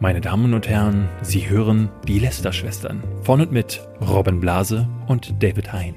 Meine Damen und Herren, Sie hören die Lester-Schwestern von und mit Robin Blase und David Hein.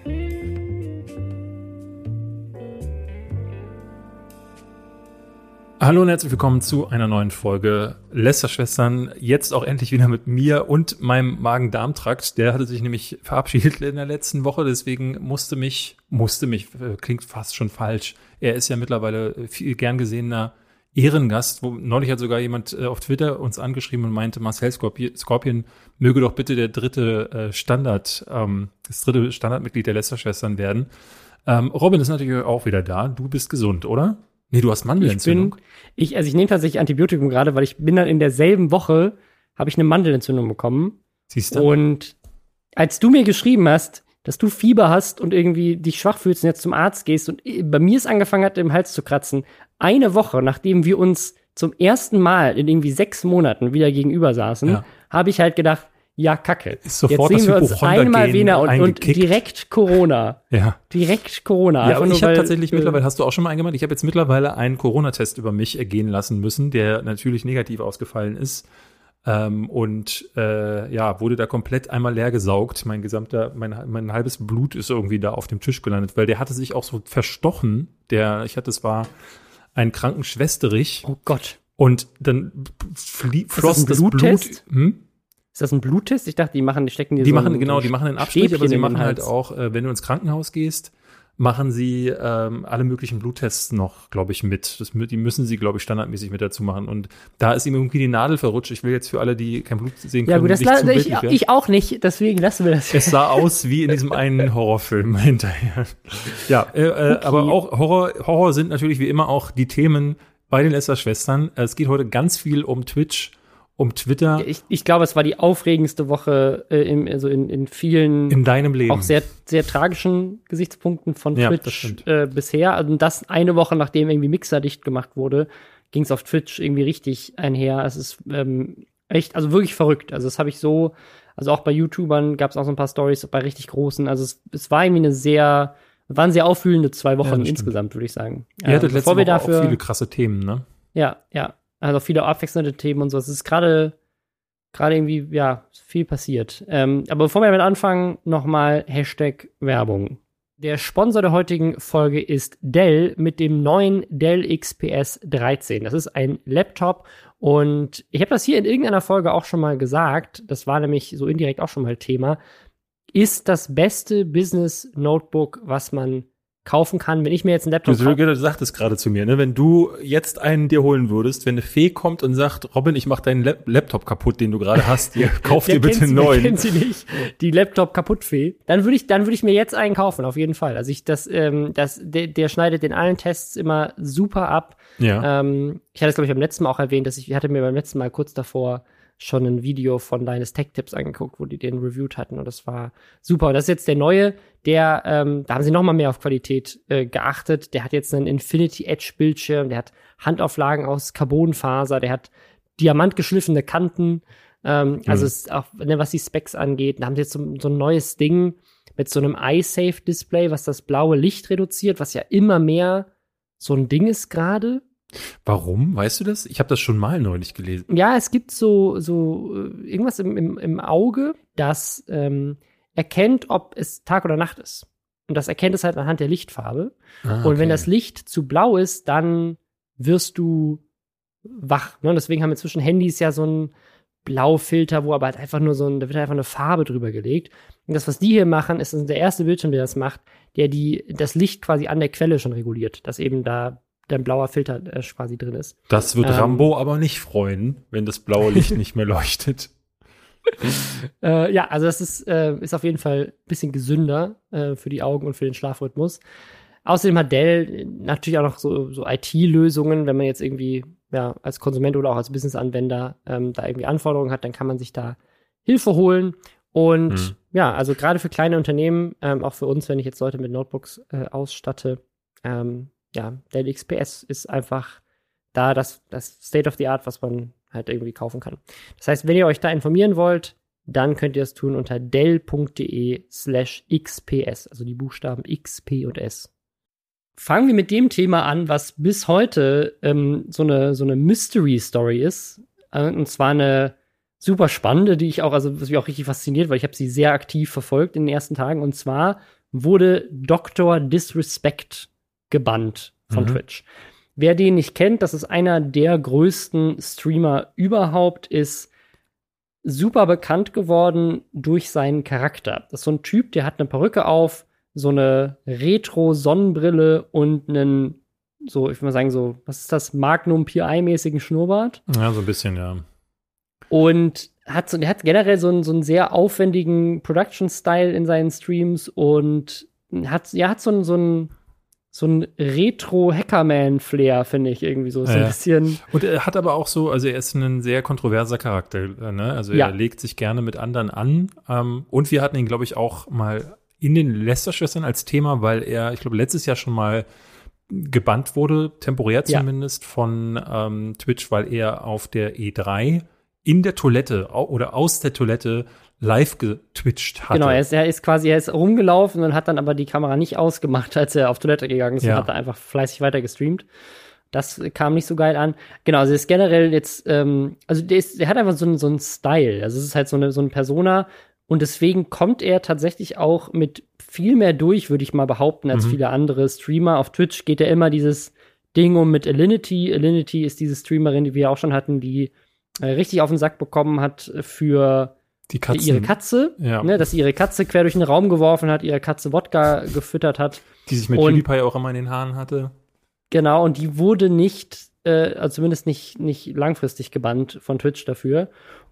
Hallo und herzlich willkommen zu einer neuen Folge Lester-Schwestern. Jetzt auch endlich wieder mit mir und meinem Magen-Darm-Trakt. Der hatte sich nämlich verabschiedet in der letzten Woche, deswegen musste mich, musste mich, äh, klingt fast schon falsch. Er ist ja mittlerweile viel gern gesehener Ehrengast, wo neulich hat sogar jemand äh, auf Twitter uns angeschrieben und meinte, Marcel Scorpion, Scorpion möge doch bitte der dritte äh, Standard, ähm, das dritte Standardmitglied der Lester-Schwestern werden. Ähm, Robin ist natürlich auch wieder da. Du bist gesund, oder? Nee, du hast Mandelentzündung. Ich, bin, ich, also ich nehme tatsächlich Antibiotikum gerade, weil ich bin dann in derselben Woche, habe ich eine Mandelentzündung bekommen. Siehst du? Und als du mir geschrieben hast, dass du Fieber hast und irgendwie dich schwach fühlst und jetzt zum Arzt gehst und bei mir es angefangen hat, im Hals zu kratzen, eine Woche, nachdem wir uns zum ersten Mal in irgendwie sechs Monaten wieder gegenüber saßen, ja. habe ich halt gedacht, ja, kacke. Ist sofort Jetzt sehen wir uns einmal wieder und, und, direkt Corona. Ja. Direkt Corona. Ja, und ich habe tatsächlich äh, mittlerweile, hast du auch schon mal eingemacht, ich habe jetzt mittlerweile einen Corona-Test über mich ergehen lassen müssen, der natürlich negativ ausgefallen ist. Ähm, und äh, ja, wurde da komplett einmal leer gesaugt. Mein gesamter, mein, mein halbes Blut ist irgendwie da auf dem Tisch gelandet, weil der hatte sich auch so verstochen. Der, ich hatte, es war ein Krankenschwesterich. Oh Gott. Und dann floss das, das Blut. Hm? Ist das ein Bluttest? Ich dachte, die machen, die stecken die, die so machen genau, die machen einen Abstrich, aber sie machen halt auch, äh, wenn du ins Krankenhaus gehst, machen sie ähm, alle möglichen Bluttests noch, glaube ich, mit. Das, die müssen sie, glaube ich, standardmäßig mit dazu machen. Und da ist ihm irgendwie die Nadel verrutscht. Ich will jetzt für alle, die kein Blut sehen können, ja, gut, das nicht ich, ich auch nicht, deswegen lassen wir das. Es sah aus wie in diesem einen Horrorfilm hinterher. Ja, äh, äh, okay. aber auch Horror, Horror sind natürlich wie immer auch die Themen bei den Lester-Schwestern. Es geht heute ganz viel um Twitch um Twitter. Ich, ich glaube, es war die aufregendste Woche äh, im, also in, in vielen in deinem Leben auch sehr sehr tragischen Gesichtspunkten von ja, Twitch äh, bisher. Also das eine Woche nachdem irgendwie Mixer dicht gemacht wurde, ging es auf Twitch irgendwie richtig einher. Es ist ähm, echt, also wirklich verrückt. Also das habe ich so, also auch bei YouTubern gab es auch so ein paar Stories bei richtig großen. Also es, es war irgendwie eine sehr waren sehr auffühlende zwei Wochen ja, insgesamt, würde ich sagen. Ihr hattet ähm, letzte Woche dafür, auch viele krasse Themen, ne? Ja, ja. Also viele abwechselnde Themen und so. Es ist gerade gerade irgendwie, ja, viel passiert. Ähm, aber bevor wir damit anfangen, nochmal Hashtag Werbung. Der Sponsor der heutigen Folge ist Dell mit dem neuen Dell XPS 13. Das ist ein Laptop und ich habe das hier in irgendeiner Folge auch schon mal gesagt. Das war nämlich so indirekt auch schon mal Thema. Ist das beste Business Notebook, was man kaufen kann, wenn ich mir jetzt einen Laptop kaufe. Du sagtest gerade zu mir, ne, wenn du jetzt einen dir holen würdest, wenn eine Fee kommt und sagt, Robin, ich mach deinen Lap Laptop kaputt, den du gerade hast, hier, kauf dir bitte einen neuen. Kennt sie nicht, die Laptop kaputt Fee. Dann würde ich, dann würde ich mir jetzt einen kaufen, auf jeden Fall. Also ich, das, ähm, das, der, der schneidet in allen Tests immer super ab. Ja. Ähm, ich hatte es glaube ich beim letzten Mal auch erwähnt, dass ich, ich hatte mir beim letzten Mal kurz davor schon ein Video von Deines Tech Tips angeguckt, wo die den reviewed hatten und das war super. Und das ist jetzt der neue, der, ähm, da haben sie noch mal mehr auf Qualität äh, geachtet. Der hat jetzt einen Infinity Edge Bildschirm, der hat Handauflagen aus Carbonfaser, der hat diamantgeschliffene Kanten. Ähm, mhm. Also ist auch, ne, was die Specs angeht, da haben sie jetzt so, so ein neues Ding mit so einem eye Display, was das blaue Licht reduziert, was ja immer mehr so ein Ding ist gerade. Warum? Weißt du das? Ich habe das schon mal neulich gelesen. Ja, es gibt so, so äh, irgendwas im, im, im Auge, das ähm, erkennt, ob es Tag oder Nacht ist. Und das erkennt es halt anhand der Lichtfarbe. Ah, okay. Und wenn das Licht zu blau ist, dann wirst du wach. Ne? Deswegen haben inzwischen Handys ja so einen Blaufilter, wo aber halt einfach nur so ein, da wird einfach eine Farbe drüber gelegt. Und das, was die hier machen, ist der erste Bildschirm, der das macht, der die, das Licht quasi an der Quelle schon reguliert, dass eben da dein blauer Filter äh, quasi drin ist. Das wird ähm, Rambo aber nicht freuen, wenn das blaue Licht nicht mehr leuchtet. äh, ja, also das ist, äh, ist auf jeden Fall ein bisschen gesünder äh, für die Augen und für den Schlafrhythmus. Außerdem hat Dell natürlich auch noch so, so IT-Lösungen, wenn man jetzt irgendwie ja, als Konsument oder auch als Business-Anwender ähm, da irgendwie Anforderungen hat, dann kann man sich da Hilfe holen. Und mhm. ja, also gerade für kleine Unternehmen, ähm, auch für uns, wenn ich jetzt Leute mit Notebooks äh, ausstatte, ähm, ja, Dell XPS ist einfach da das, das State of the Art, was man halt irgendwie kaufen kann. Das heißt, wenn ihr euch da informieren wollt, dann könnt ihr es tun unter dell.de slash xps, also die Buchstaben X, P und S. Fangen wir mit dem Thema an, was bis heute ähm, so eine, so eine Mystery-Story ist. äh, und zwar eine super spannende, die ich auch, also was mich auch richtig fasziniert, weil ich habe sie sehr aktiv verfolgt in den ersten Tagen. Und zwar wurde Dr. Disrespect gebannt von mhm. Twitch. Wer den nicht kennt, das ist einer der größten Streamer überhaupt, ist super bekannt geworden durch seinen Charakter. Das ist so ein Typ, der hat eine Perücke auf, so eine Retro-Sonnenbrille und einen, so, ich würde mal sagen, so, was ist das, Magnum PI-mäßigen Schnurrbart. Ja, so ein bisschen, ja. Und hat so, der hat generell so einen, so einen sehr aufwendigen Production-Style in seinen Streams und hat, ja, hat so einen, so einen, so ein Retro-Hackerman-Flair, finde ich irgendwie so. so ja. ein bisschen. Und er hat aber auch so, also er ist ein sehr kontroverser Charakter, äh, ne? Also er ja. legt sich gerne mit anderen an. Ähm, und wir hatten ihn, glaube ich, auch mal in den Lester-Schwestern als Thema, weil er, ich glaube, letztes Jahr schon mal gebannt wurde, temporär zumindest, ja. von ähm, Twitch, weil er auf der E3 in der Toilette oder aus der Toilette live getwitcht hatte. Genau, er ist, er ist quasi, er ist rumgelaufen und hat dann aber die Kamera nicht ausgemacht, als er auf Toilette gegangen ist ja. und hat da einfach fleißig weiter gestreamt. Das kam nicht so geil an. Genau, also ist generell jetzt, ähm, also der, ist, der hat einfach so einen, so einen Style. Also es ist halt so eine, so eine Persona und deswegen kommt er tatsächlich auch mit viel mehr durch, würde ich mal behaupten, als mhm. viele andere Streamer. Auf Twitch geht er immer dieses Ding um mit Alinity. Alinity ist diese Streamerin, die wir auch schon hatten, die äh, richtig auf den Sack bekommen hat für die Katzen. ihre Katze, ja. ne, dass sie ihre Katze quer durch den Raum geworfen hat, ihre Katze Wodka gefüttert hat. Die sich mit PewDiePie auch immer in den Haaren hatte. Genau, und die wurde nicht, äh, also zumindest nicht, nicht langfristig gebannt von Twitch dafür.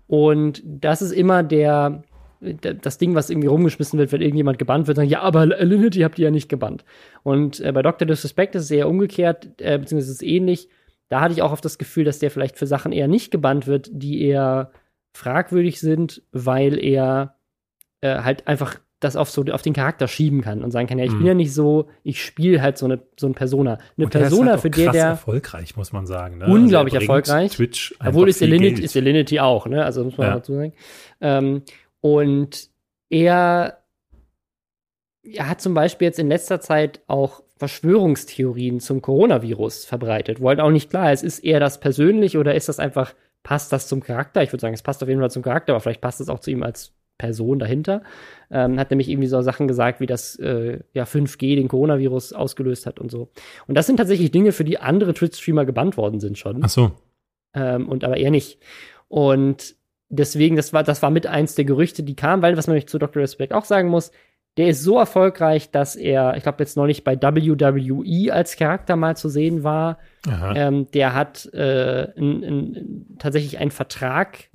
Und das ist immer der, das Ding, was irgendwie rumgeschmissen wird, wenn irgendjemand gebannt wird, sagen, ja, aber Alinity habt ihr ja nicht gebannt. Und äh, bei Dr. Disrespect ist es eher umgekehrt, äh, beziehungsweise ist es ähnlich da hatte ich auch oft das Gefühl, dass der vielleicht für Sachen eher nicht gebannt wird, die eher fragwürdig sind, weil er äh, halt einfach das auf so auf den Charakter schieben kann und sagen kann, ja, ich mhm. bin ja nicht so, ich spiele halt so eine so eine Persona, eine Persona halt für der der erfolgreich muss man sagen, ne? unglaublich also erfolgreich. Twitch obwohl ist Alinity, ist Alinity auch, ne? Also muss man ja. dazu sagen. Ähm, und er er hat zum Beispiel jetzt in letzter Zeit auch Verschwörungstheorien zum Coronavirus verbreitet, wo halt auch nicht klar ist, ist eher das persönlich oder ist das einfach, passt das zum Charakter? Ich würde sagen, es passt auf jeden Fall zum Charakter, aber vielleicht passt es auch zu ihm als Person dahinter. Ähm, hat nämlich irgendwie so Sachen gesagt, wie das äh, ja 5G den Coronavirus ausgelöst hat und so. Und das sind tatsächlich Dinge, für die andere Twitch-Streamer gebannt worden sind schon. Ach so. Ähm, und aber er nicht. Und deswegen, das war, das war mit eins der Gerüchte, die kamen, weil, was man zu Dr. Respect auch sagen muss, der ist so erfolgreich, dass er, ich glaube, jetzt noch nicht bei WWE als Charakter mal zu sehen war. Ähm, der hat äh, n, n, tatsächlich einen Vertrag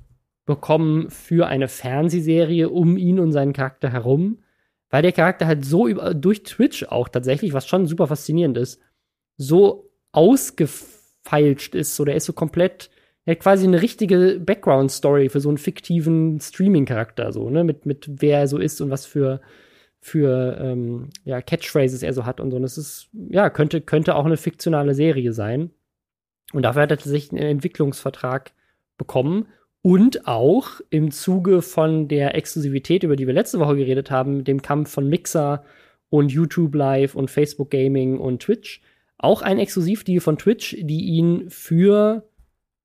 bekommen für eine Fernsehserie um ihn und seinen Charakter herum, weil der Charakter halt so über, durch Twitch auch tatsächlich, was schon super faszinierend ist, so ausgefeilscht ist, so der ist so komplett, er hat quasi eine richtige Background-Story für so einen fiktiven Streaming-Charakter, so, ne, mit, mit wer er so ist und was für für ähm, ja, Catchphrases er so hat und so. Und es ist, ja, könnte, könnte auch eine fiktionale Serie sein. Und dafür hat er tatsächlich einen Entwicklungsvertrag bekommen. Und auch im Zuge von der Exklusivität, über die wir letzte Woche geredet haben, mit dem Kampf von Mixer und YouTube Live und Facebook Gaming und Twitch, auch ein Exklusivdeal von Twitch, die ihn für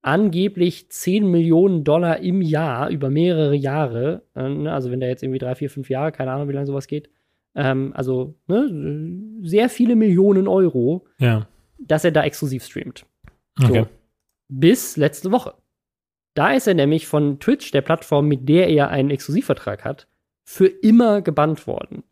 angeblich 10 Millionen Dollar im Jahr über mehrere Jahre, äh, ne, also wenn der jetzt irgendwie drei, vier, fünf Jahre, keine Ahnung, wie lange sowas geht, ähm, also ne, sehr viele Millionen Euro, ja. dass er da exklusiv streamt. Okay. So. Bis letzte Woche. Da ist er nämlich von Twitch, der Plattform, mit der er einen Exklusivvertrag hat, für immer gebannt worden.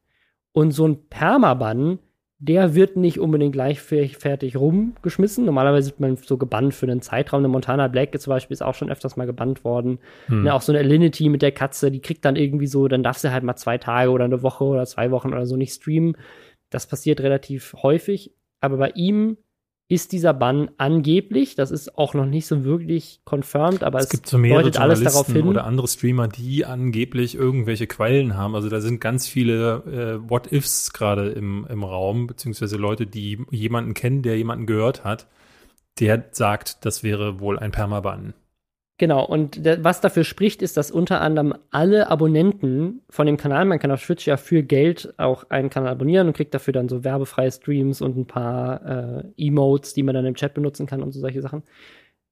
Und so ein Permaban der wird nicht unbedingt gleichfertig rumgeschmissen. Normalerweise wird man so gebannt für einen Zeitraum. Eine Montana Black zum Beispiel ist auch schon öfters mal gebannt worden. Hm. Ne, auch so eine Alinity mit der Katze, die kriegt dann irgendwie so, dann darf sie halt mal zwei Tage oder eine Woche oder zwei Wochen oder so nicht streamen. Das passiert relativ häufig. Aber bei ihm ist dieser Bann angeblich, das ist auch noch nicht so wirklich confirmed, aber es, es gibt so mehrere deutet alles darauf hin. Oder andere Streamer, die angeblich irgendwelche Quellen haben. Also da sind ganz viele äh, What-Ifs gerade im, im Raum, beziehungsweise Leute, die jemanden kennen, der jemanden gehört hat, der sagt, das wäre wohl ein Permaban. Genau, und was dafür spricht, ist, dass unter anderem alle Abonnenten von dem Kanal, man kann auf Twitch ja für Geld auch einen Kanal abonnieren und kriegt dafür dann so werbefreie Streams und ein paar äh, Emotes, die man dann im Chat benutzen kann und so solche Sachen.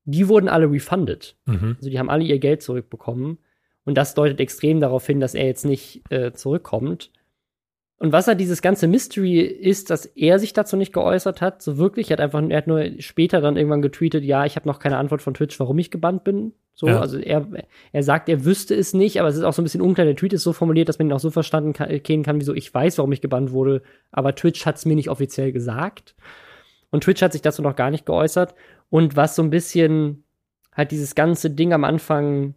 die wurden alle refunded. Mhm. Also die haben alle ihr Geld zurückbekommen. Und das deutet extrem darauf hin, dass er jetzt nicht äh, zurückkommt. Und was halt dieses ganze Mystery ist, dass er sich dazu nicht geäußert hat, so wirklich. Er hat einfach, er hat nur später dann irgendwann getweetet, ja, ich habe noch keine Antwort von Twitch, warum ich gebannt bin. So, Ja. also er, er sagt, er wüsste es nicht, aber es ist auch so ein bisschen unklar. Der Tweet ist so formuliert, dass man ihn auch so verstanden kann, erkennen kann, wieso ich weiß, warum ich gebannt wurde, aber Twitch hat es mir nicht offiziell gesagt. Und Twitch hat sich dazu noch gar nicht geäußert. Und was so ein bisschen halt dieses ganze Ding am Anfang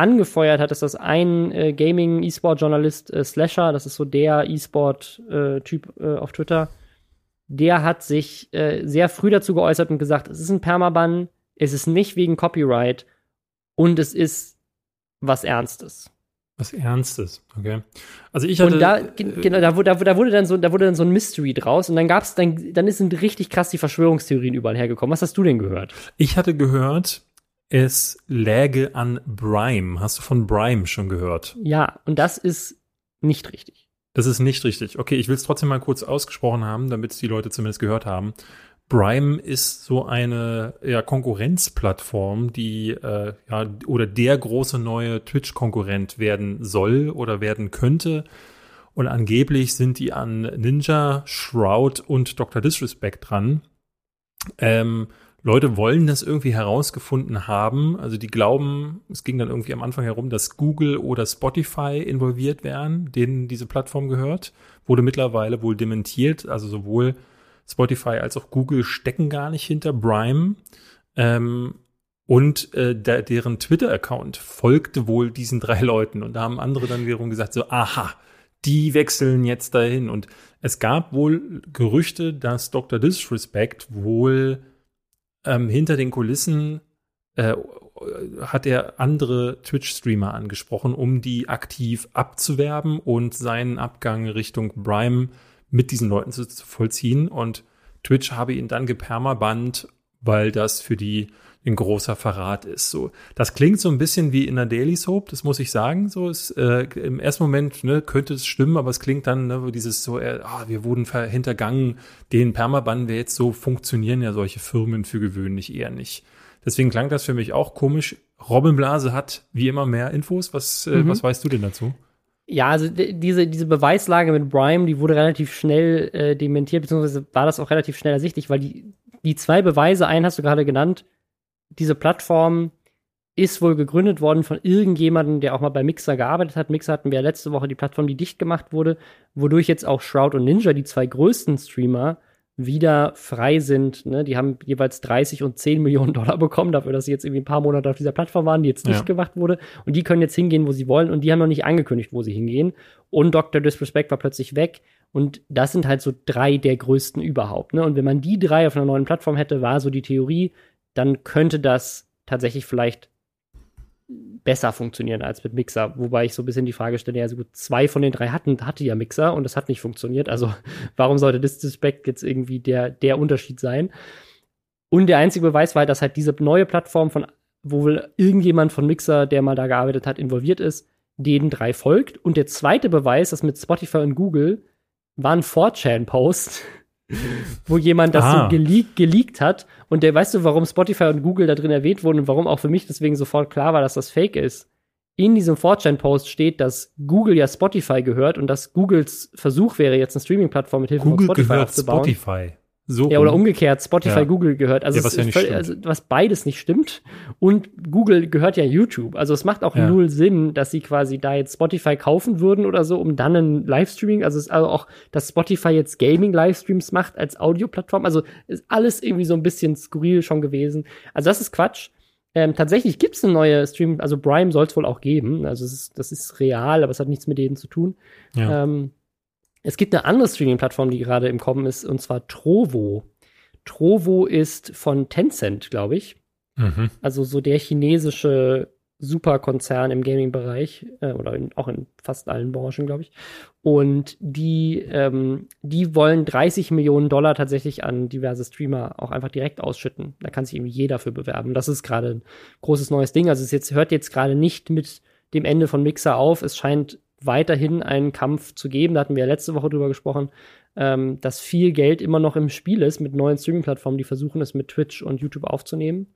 angefeuert hat, ist das ein äh, Gaming-E-Sport-Journalist äh, Slasher, das ist so der E-Sport-Typ äh, auf Twitter, der hat sich äh, sehr früh dazu geäußert und gesagt, es ist ein Permaban, es ist nicht wegen Copyright und es ist was Ernstes. Was Ernstes, okay. Also ich hatte. Und da, ge- genau, da, wurde- da, da wurde dann so, da wurde dann so ein Mystery draus und dann gab's, dann, dann sind richtig krass die Verschwörungstheorien überall hergekommen. Was hast du denn gehört? Ich hatte gehört, es läge an Brime. Hast du von Brime schon gehört? Ja, und das ist nicht richtig. Das ist nicht richtig. Okay, ich will es trotzdem mal kurz ausgesprochen haben, damit die Leute zumindest gehört haben. Brime ist so eine ja, Konkurrenzplattform, die äh, ja oder der große neue Twitch-Konkurrent werden soll oder werden könnte. Und angeblich sind die an Ninja, Shroud und Dr. Disrespect dran. Ähm, Leute wollen das irgendwie herausgefunden haben. Also die glauben, es ging dann irgendwie am Anfang herum, dass Google oder Spotify involviert wären, denen diese Plattform gehört. Wurde mittlerweile wohl dementiert. Also sowohl Spotify als auch Google stecken gar nicht hinter Brime. Ähm, und äh, der, deren Twitter-Account folgte wohl diesen drei Leuten. Und da haben andere dann wiederum gesagt, so, aha, die wechseln jetzt dahin. Und es gab wohl Gerüchte, dass Dr. Disrespect wohl ähm, hinter den Kulissen äh, hat er andere Twitch-Streamer angesprochen, um die aktiv abzuwerben und seinen Abgang Richtung Brime mit diesen Leuten zu, zu vollziehen. Und Twitch habe ihn dann gepermabannt, weil das für die ein großer Verrat ist. So, das klingt so ein bisschen wie in der Daily Soap, das muss ich sagen. So ist äh, im ersten Moment ne, könnte es stimmen, aber es klingt dann ne, dieses so, äh, ah, wir wurden hintergangen, den Permaban wir jetzt so funktionieren ja solche Firmen für gewöhnlich eher nicht. Deswegen klang das für mich auch komisch. Robin Blase hat wie immer mehr Infos. Was, äh, Mhm. was weißt du denn dazu? Ja, also diese, diese Beweislage mit Brime, die wurde relativ schnell äh, dementiert, beziehungsweise war das auch relativ schnell ersichtlich, weil die, die zwei Beweise, einen hast du gerade genannt, diese Plattform ist wohl gegründet worden von irgendjemandem, der auch mal bei Mixer gearbeitet hat. Mixer hatten wir ja letzte Woche die Plattform, die dicht gemacht wurde, wodurch jetzt auch Shroud und Ninja, die zwei größten Streamer, wieder frei sind. Ne? Die haben jeweils 30 und 10 Millionen Dollar bekommen dafür, dass sie jetzt irgendwie ein paar Monate auf dieser Plattform waren, die jetzt dicht Ja. gemacht wurde. Und die können jetzt hingehen, wo sie wollen. Und die haben noch nicht angekündigt, wo sie hingehen. Und Dr. Disrespect war plötzlich weg. Und das sind halt so drei der größten überhaupt. Ne? Und wenn man die drei auf einer neuen Plattform hätte, war so die Theorie, dann könnte das tatsächlich vielleicht besser funktionieren als mit Mixer. Wobei ich so ein bisschen die Frage stelle, ja, so gut, zwei von den drei hatten, hatte ja Mixer und das hat nicht funktioniert. Also warum sollte Disrespect jetzt irgendwie der, der Unterschied sein? Und der einzige Beweis war, halt, dass halt diese neue Plattform von, wo wohl irgendjemand von Mixer, der mal da gearbeitet hat, involviert ist, denen drei folgt. Und der zweite Beweis, das mit Spotify und Google, war ein 4chan-Post, wo jemand das Ah. so geleakt, geleakt hat. Und der, weißt du, warum Spotify und Google da drin erwähnt wurden und warum auch für mich deswegen sofort klar war, dass das Fake ist? In diesem 4chan-Post steht, dass Google ja Spotify gehört und dass Googles Versuch wäre, jetzt eine Streaming-Plattform mit Hilfe Google von Spotify gehört aufzubauen. Spotify. So Ja, oder umgekehrt, Spotify Ja. Google gehört. Also, Ja, was ja nicht völlig- also was beides nicht stimmt. Und Google gehört ja YouTube. Also es macht auch Ja. null Sinn, dass sie quasi da jetzt Spotify kaufen würden oder so, um dann ein Livestreaming, also es ist also auch, dass Spotify jetzt Gaming-Livestreams macht als Audioplattform. Also ist alles irgendwie so ein bisschen skurril schon gewesen. Also das ist Quatsch. Ähm, tatsächlich gibt es eine neue Stream, also Brime soll es wohl auch geben. Also es ist, das ist real, aber es hat nichts mit denen zu tun. Ja. Ähm, es gibt eine andere Streaming-Plattform, die gerade im Kommen ist, und zwar Trovo. Trovo ist von Tencent, glaube ich. Mhm. Also so der chinesische Superkonzern im Gaming-Bereich äh, oder in, auch in fast allen Branchen, glaube ich. Und die, ähm, die wollen 30 Millionen Dollar tatsächlich an diverse Streamer auch einfach direkt ausschütten. Da kann sich irgendwie jeder für bewerben. Das ist gerade ein großes neues Ding. Also es jetzt, hört jetzt gerade nicht mit dem Ende von Mixer auf. Es scheint weiterhin einen Kampf zu geben. Da hatten wir ja letzte Woche drüber gesprochen, ähm, dass viel Geld immer noch im Spiel ist mit neuen Streaming-Plattformen, die versuchen, es mit Twitch und YouTube aufzunehmen.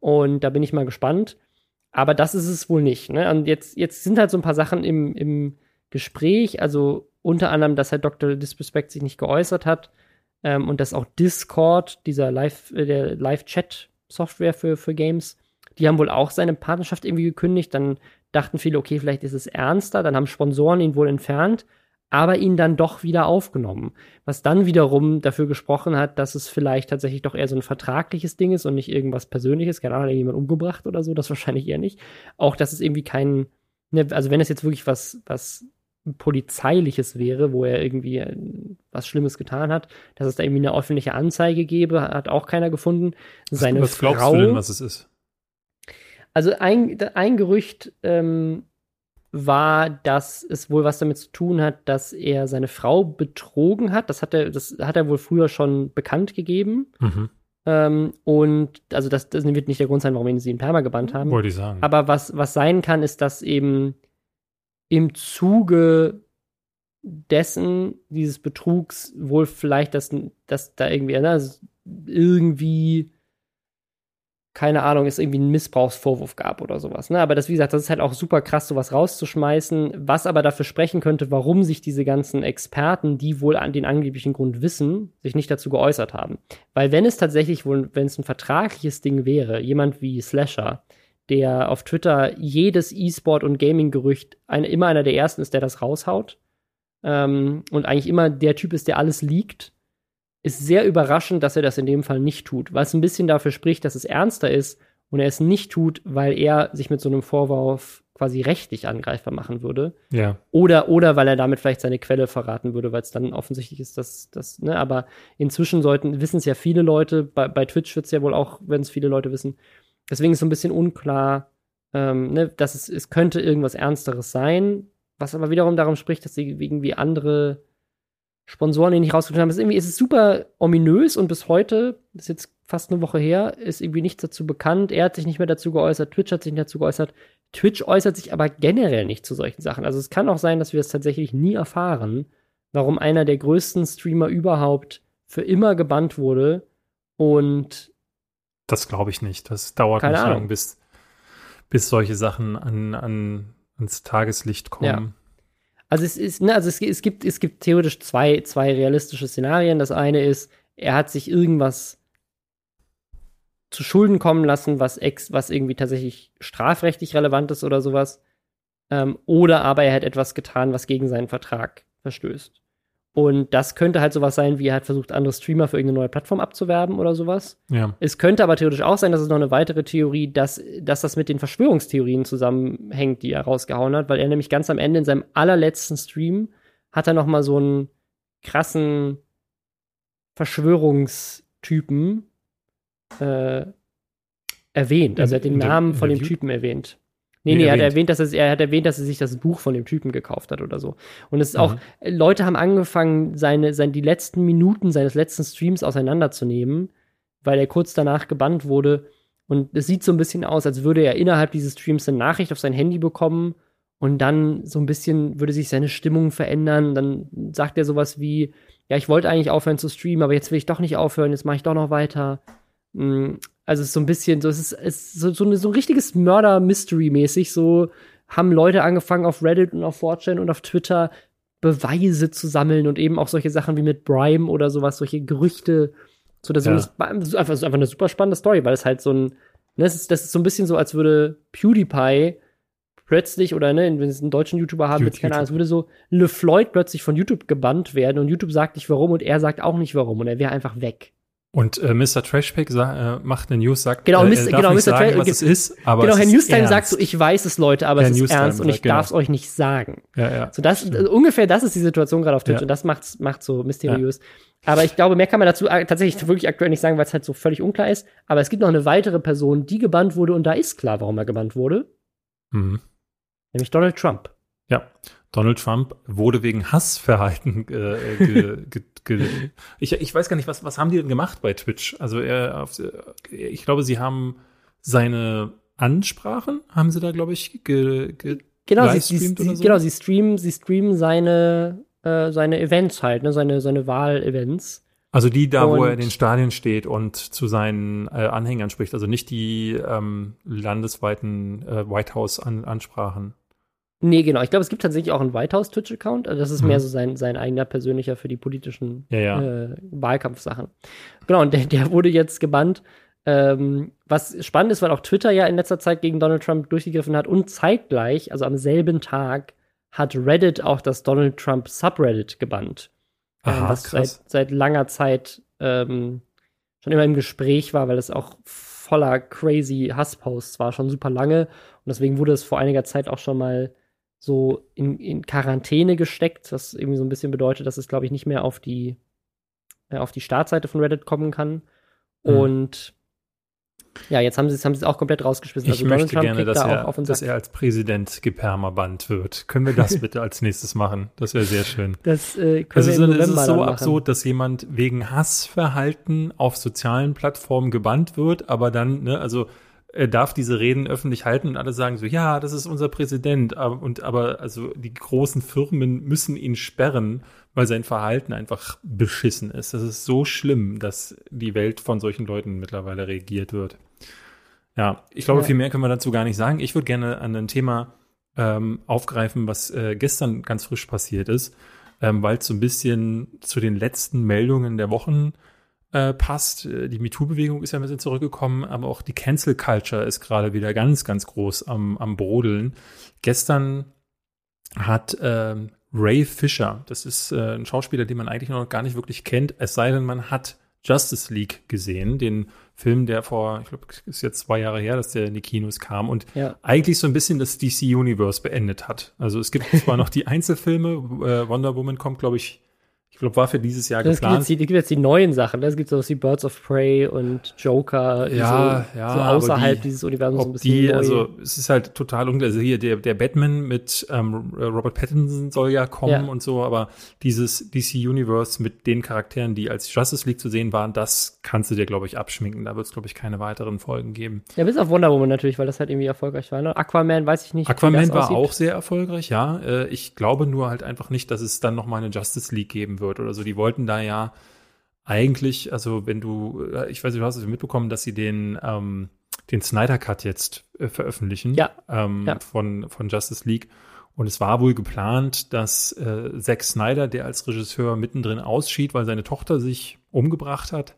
Und da bin ich mal gespannt. Aber das ist es wohl nicht. Ne? Und jetzt, jetzt sind halt so ein paar Sachen im, im Gespräch. Also unter anderem, dass halt Dr. Disrespect sich nicht geäußert hat. Ähm, und dass auch Discord, dieser Live, äh, der Live-Chat-Software für, für Games, die haben wohl auch seine Partnerschaft irgendwie gekündigt. Dann dachten viele, okay, vielleicht ist es ernster. Dann haben Sponsoren ihn wohl entfernt aber ihn dann doch wieder aufgenommen. Was dann wiederum dafür gesprochen hat, dass es vielleicht tatsächlich doch eher so ein vertragliches Ding ist und nicht irgendwas Persönliches. Keine Ahnung, jemand umgebracht oder so, das wahrscheinlich eher nicht. Auch, dass es irgendwie kein, ne, also wenn es jetzt wirklich was, was polizeiliches wäre, wo er irgendwie äh, was Schlimmes getan hat, dass es da irgendwie eine öffentliche Anzeige gäbe, hat auch keiner gefunden. Seine was, was glaubst Frau, du denn, was es ist? Also ein, ein Gerücht ähm, war, dass es wohl was damit zu tun hat, dass er seine Frau betrogen hat. Das hat er, das hat er wohl früher schon bekannt gegeben. Mhm. Ähm, und also das, das wird nicht der Grund sein, warum sie ihn Perma gebannt haben. Wollte ich sagen. Aber was, was sein kann, ist, dass eben im Zuge dessen, dieses Betrugs, wohl vielleicht, dass, dass da irgendwie, ne, irgendwie keine Ahnung, es irgendwie einen Missbrauchsvorwurf gab oder sowas. Ne? Aber das, wie gesagt, das ist halt auch super krass, sowas rauszuschmeißen, was aber dafür sprechen könnte, warum sich diese ganzen Experten, die wohl an den angeblichen Grund wissen, sich nicht dazu geäußert haben. Weil wenn es tatsächlich wohl, wenn es ein vertragliches Ding wäre, jemand wie Slasher, der auf Twitter jedes E-Sport- und Gaming-Gerücht ein, immer einer der ersten ist, der das raushaut, ähm, und eigentlich immer der Typ ist, der alles liegt, ist sehr überraschend, dass er das in dem Fall nicht tut, was ein bisschen dafür spricht, dass es ernster ist und er es nicht tut, weil er sich mit so einem Vorwurf quasi rechtlich angreifbar machen würde. Ja. Oder, oder weil er damit vielleicht seine Quelle verraten würde, weil es dann offensichtlich ist, dass das, ne, aber inzwischen sollten, wissen es ja viele Leute, bei, bei Twitch wird es ja wohl auch, wenn es viele Leute wissen. Deswegen ist so ein bisschen unklar, ähm, ne, dass es, es könnte irgendwas Ernsteres sein, was aber wiederum darum spricht, dass sie irgendwie andere Sponsoren, die nicht rausgefunden haben. Es ist, irgendwie, es ist super ominös und bis heute, das ist jetzt fast eine Woche her, ist irgendwie nichts dazu bekannt. Er hat sich nicht mehr dazu geäußert, Twitch hat sich nicht dazu geäußert. Twitch äußert sich aber generell nicht zu solchen Sachen. Also es kann auch sein, dass wir das tatsächlich nie erfahren, warum einer der größten Streamer überhaupt für immer gebannt wurde und das glaube ich nicht. Das dauert nicht lang, bis, bis solche Sachen an, an, ans Tageslicht kommen. Ja. Also es ist, ne, also es, es, gibt, es gibt theoretisch zwei, zwei realistische Szenarien. Das eine ist, er hat sich irgendwas zu Schulden kommen lassen, was ex, was irgendwie tatsächlich strafrechtlich relevant ist oder sowas. Ähm, oder aber er hat etwas getan, was gegen seinen Vertrag verstößt. Und das könnte halt sowas sein, wie er hat versucht, andere Streamer für irgendeine neue Plattform abzuwerben oder sowas. Ja. Es könnte aber theoretisch auch sein, dass es noch eine weitere Theorie, dass, dass das mit den Verschwörungstheorien zusammenhängt, die er rausgehauen hat, weil er nämlich ganz am Ende in seinem allerletzten Stream hat er noch mal so einen krassen Verschwörungstypen äh, erwähnt. Also er hat den Namen von dem Typen erwähnt. Nee, nee, er hat erwähnt, dass er, er hat erwähnt, dass er sich das Buch von dem Typen gekauft hat oder so. Und es ist auch, mhm. Leute haben angefangen, seine, seine, die letzten Minuten seines letzten Streams auseinanderzunehmen, weil er kurz danach gebannt wurde. Und es sieht so ein bisschen aus, als würde er innerhalb dieses Streams eine Nachricht auf sein Handy bekommen und dann so ein bisschen würde sich seine Stimmung verändern. Dann sagt er sowas wie, ja, ich wollte eigentlich aufhören zu streamen, aber jetzt will ich doch nicht aufhören, jetzt mache ich doch noch weiter. Also es ist so ein bisschen so, es ist, es ist so, so, so ein richtiges Mörder-Mystery-mäßig. So haben Leute angefangen auf Reddit und auf 4chan und auf Twitter Beweise zu sammeln und eben auch solche Sachen wie mit Brime oder sowas, solche Gerüchte zu der ja. Das ist einfach, das ist einfach eine super spannende Story, weil es halt so ein, ne, das ist, das ist so ein bisschen so, als würde PewDiePie plötzlich, oder ne, wenn es einen deutschen YouTuber haben, jetzt keine Ahnung, als würde so LeFloid plötzlich von YouTube gebannt werden und YouTube sagt nicht warum und er sagt auch nicht warum und er wäre einfach weg. Und äh, Mr. Trashpack äh, macht eine News, sagt, genau, äh, genau, Mr. Sagen, was es ist, aber genau, Herr Newstime sagt so, ich weiß es, Leute, aber Herr es ist Newstime ernst und ich genau. darf es euch nicht sagen. Ja, ja. So das, äh, ungefähr das ist die Situation gerade auf Twitch ja. und das macht's, macht so mysteriös. Ja. Aber ich glaube, mehr kann man dazu äh, tatsächlich wirklich aktuell nicht sagen, weil es halt so völlig unklar ist. Aber es gibt noch eine weitere Person, die gebannt wurde und da ist klar, warum er gebannt wurde. Mhm. Nämlich Donald Trump. Ja, Donald Trump wurde wegen Hassverhalten äh, ge, ge, ge, ich, ich weiß gar nicht, was, was haben die denn gemacht bei Twitch? Also er, ich glaube, sie haben seine Ansprachen, haben sie da, glaube ich, ge, ge genau, sie, sie, so? genau, sie streamen, sie streamen seine, äh, seine Events halt, ne, seine, seine Wahl-Events. Also die da, wo Und- er in den Stadien steht und zu seinen äh, Anhängern spricht, also nicht die ähm, landesweiten äh, White House-Ansprachen. Nee, genau. Ich glaube, es gibt tatsächlich auch einen White House Twitch-Account. Also das ist Mhm. mehr so sein, sein eigener persönlicher für die politischen Ja, ja. äh, Wahlkampfsachen. Genau, und der, der wurde jetzt gebannt. Ähm, was spannend ist, weil auch Twitter ja in letzter Zeit gegen Donald Trump durchgegriffen hat und zeitgleich, also am selben Tag, hat Reddit auch das Donald Trump Subreddit gebannt. Ähm, Aha, was krass. seit, seit langer Zeit ähm, schon immer im Gespräch war, weil es auch voller crazy Hassposts war, schon super lange. Und deswegen wurde es vor einiger Zeit auch schon mal so in, in Quarantäne gesteckt, was irgendwie so ein bisschen bedeutet, dass es, glaube ich, nicht mehr auf die, äh, auf die Startseite von Reddit kommen kann. Mhm. Und ja, jetzt haben sie es haben sie es auch komplett rausgeschmissen. Ich möchte gerne, kriegt dass, da er, dass er als Präsident gepermabannt wird. Können wir das bitte als nächstes machen? Das wäre sehr schön. Das äh, können Also wir ist, es ist so machen. absurd, dass jemand wegen Hassverhalten auf sozialen Plattformen gebannt wird, aber dann, ne, also er darf diese Reden öffentlich halten und alle sagen so, ja, das ist unser Präsident, aber, und aber also die großen Firmen müssen ihn sperren, weil sein Verhalten einfach beschissen ist. Das ist so schlimm, dass die Welt von solchen Leuten mittlerweile regiert wird. Ja, ich glaube, Ja. viel mehr können wir dazu gar nicht sagen. Ich würde gerne an ein Thema ähm, aufgreifen, was äh, gestern ganz frisch passiert ist, ähm, weil es so ein bisschen zu den letzten Meldungen der Wochen äh, passt. Äh, Die MeToo-Bewegung ist ja ein bisschen zurückgekommen, aber auch die Cancel Culture ist gerade wieder ganz, ganz groß am, am Brodeln. Gestern hat ähm, Ray Fisher, das ist äh, ein Schauspieler, den man eigentlich noch gar nicht wirklich kennt, es sei denn, man hat Justice League gesehen, den Film, der vor, ich glaube, ist jetzt zwei Jahre her, dass der in die Kinos kam und Ja. eigentlich so ein bisschen das DC Universe beendet hat. Also es gibt zwar noch die Einzelfilme, äh, Wonder Woman kommt, glaube ich glaube, war für dieses Jahr Das geplant. die, es gibt jetzt die neuen Sachen. ne? Es gibt sowas wie Birds of Prey und Joker, Ja, so, ja, so außerhalb die- dieses Universums ein bisschen die, neu. also es ist halt total unklar. Also hier der, der Batman mit ähm, Robert Pattinson soll ja kommen Ja. und so, aber dieses DC Universe mit den Charakteren, die als Justice League zu sehen waren, das kannst du dir, glaube ich, abschminken. Da wird es, glaube ich, keine weiteren Folgen geben. ja, bis auf Wonder Woman natürlich, weil das halt irgendwie erfolgreich war. Ne? Aquaman weiß ich nicht. Aquaman war aussieht. auch sehr erfolgreich, ja. Äh, ich glaube nur halt einfach nicht, dass es dann noch mal eine Justice League geben wird oder so. Die wollten da ja eigentlich, also wenn du, äh, ich weiß nicht, du hast es mitbekommen, dass sie den, ähm, den Snyder Cut jetzt äh, veröffentlichen Ja, ähm, ja. Von, von Justice League. Und es war wohl geplant, dass äh, Zack Snyder, der als Regisseur mittendrin ausschied, weil seine Tochter sich umgebracht hat,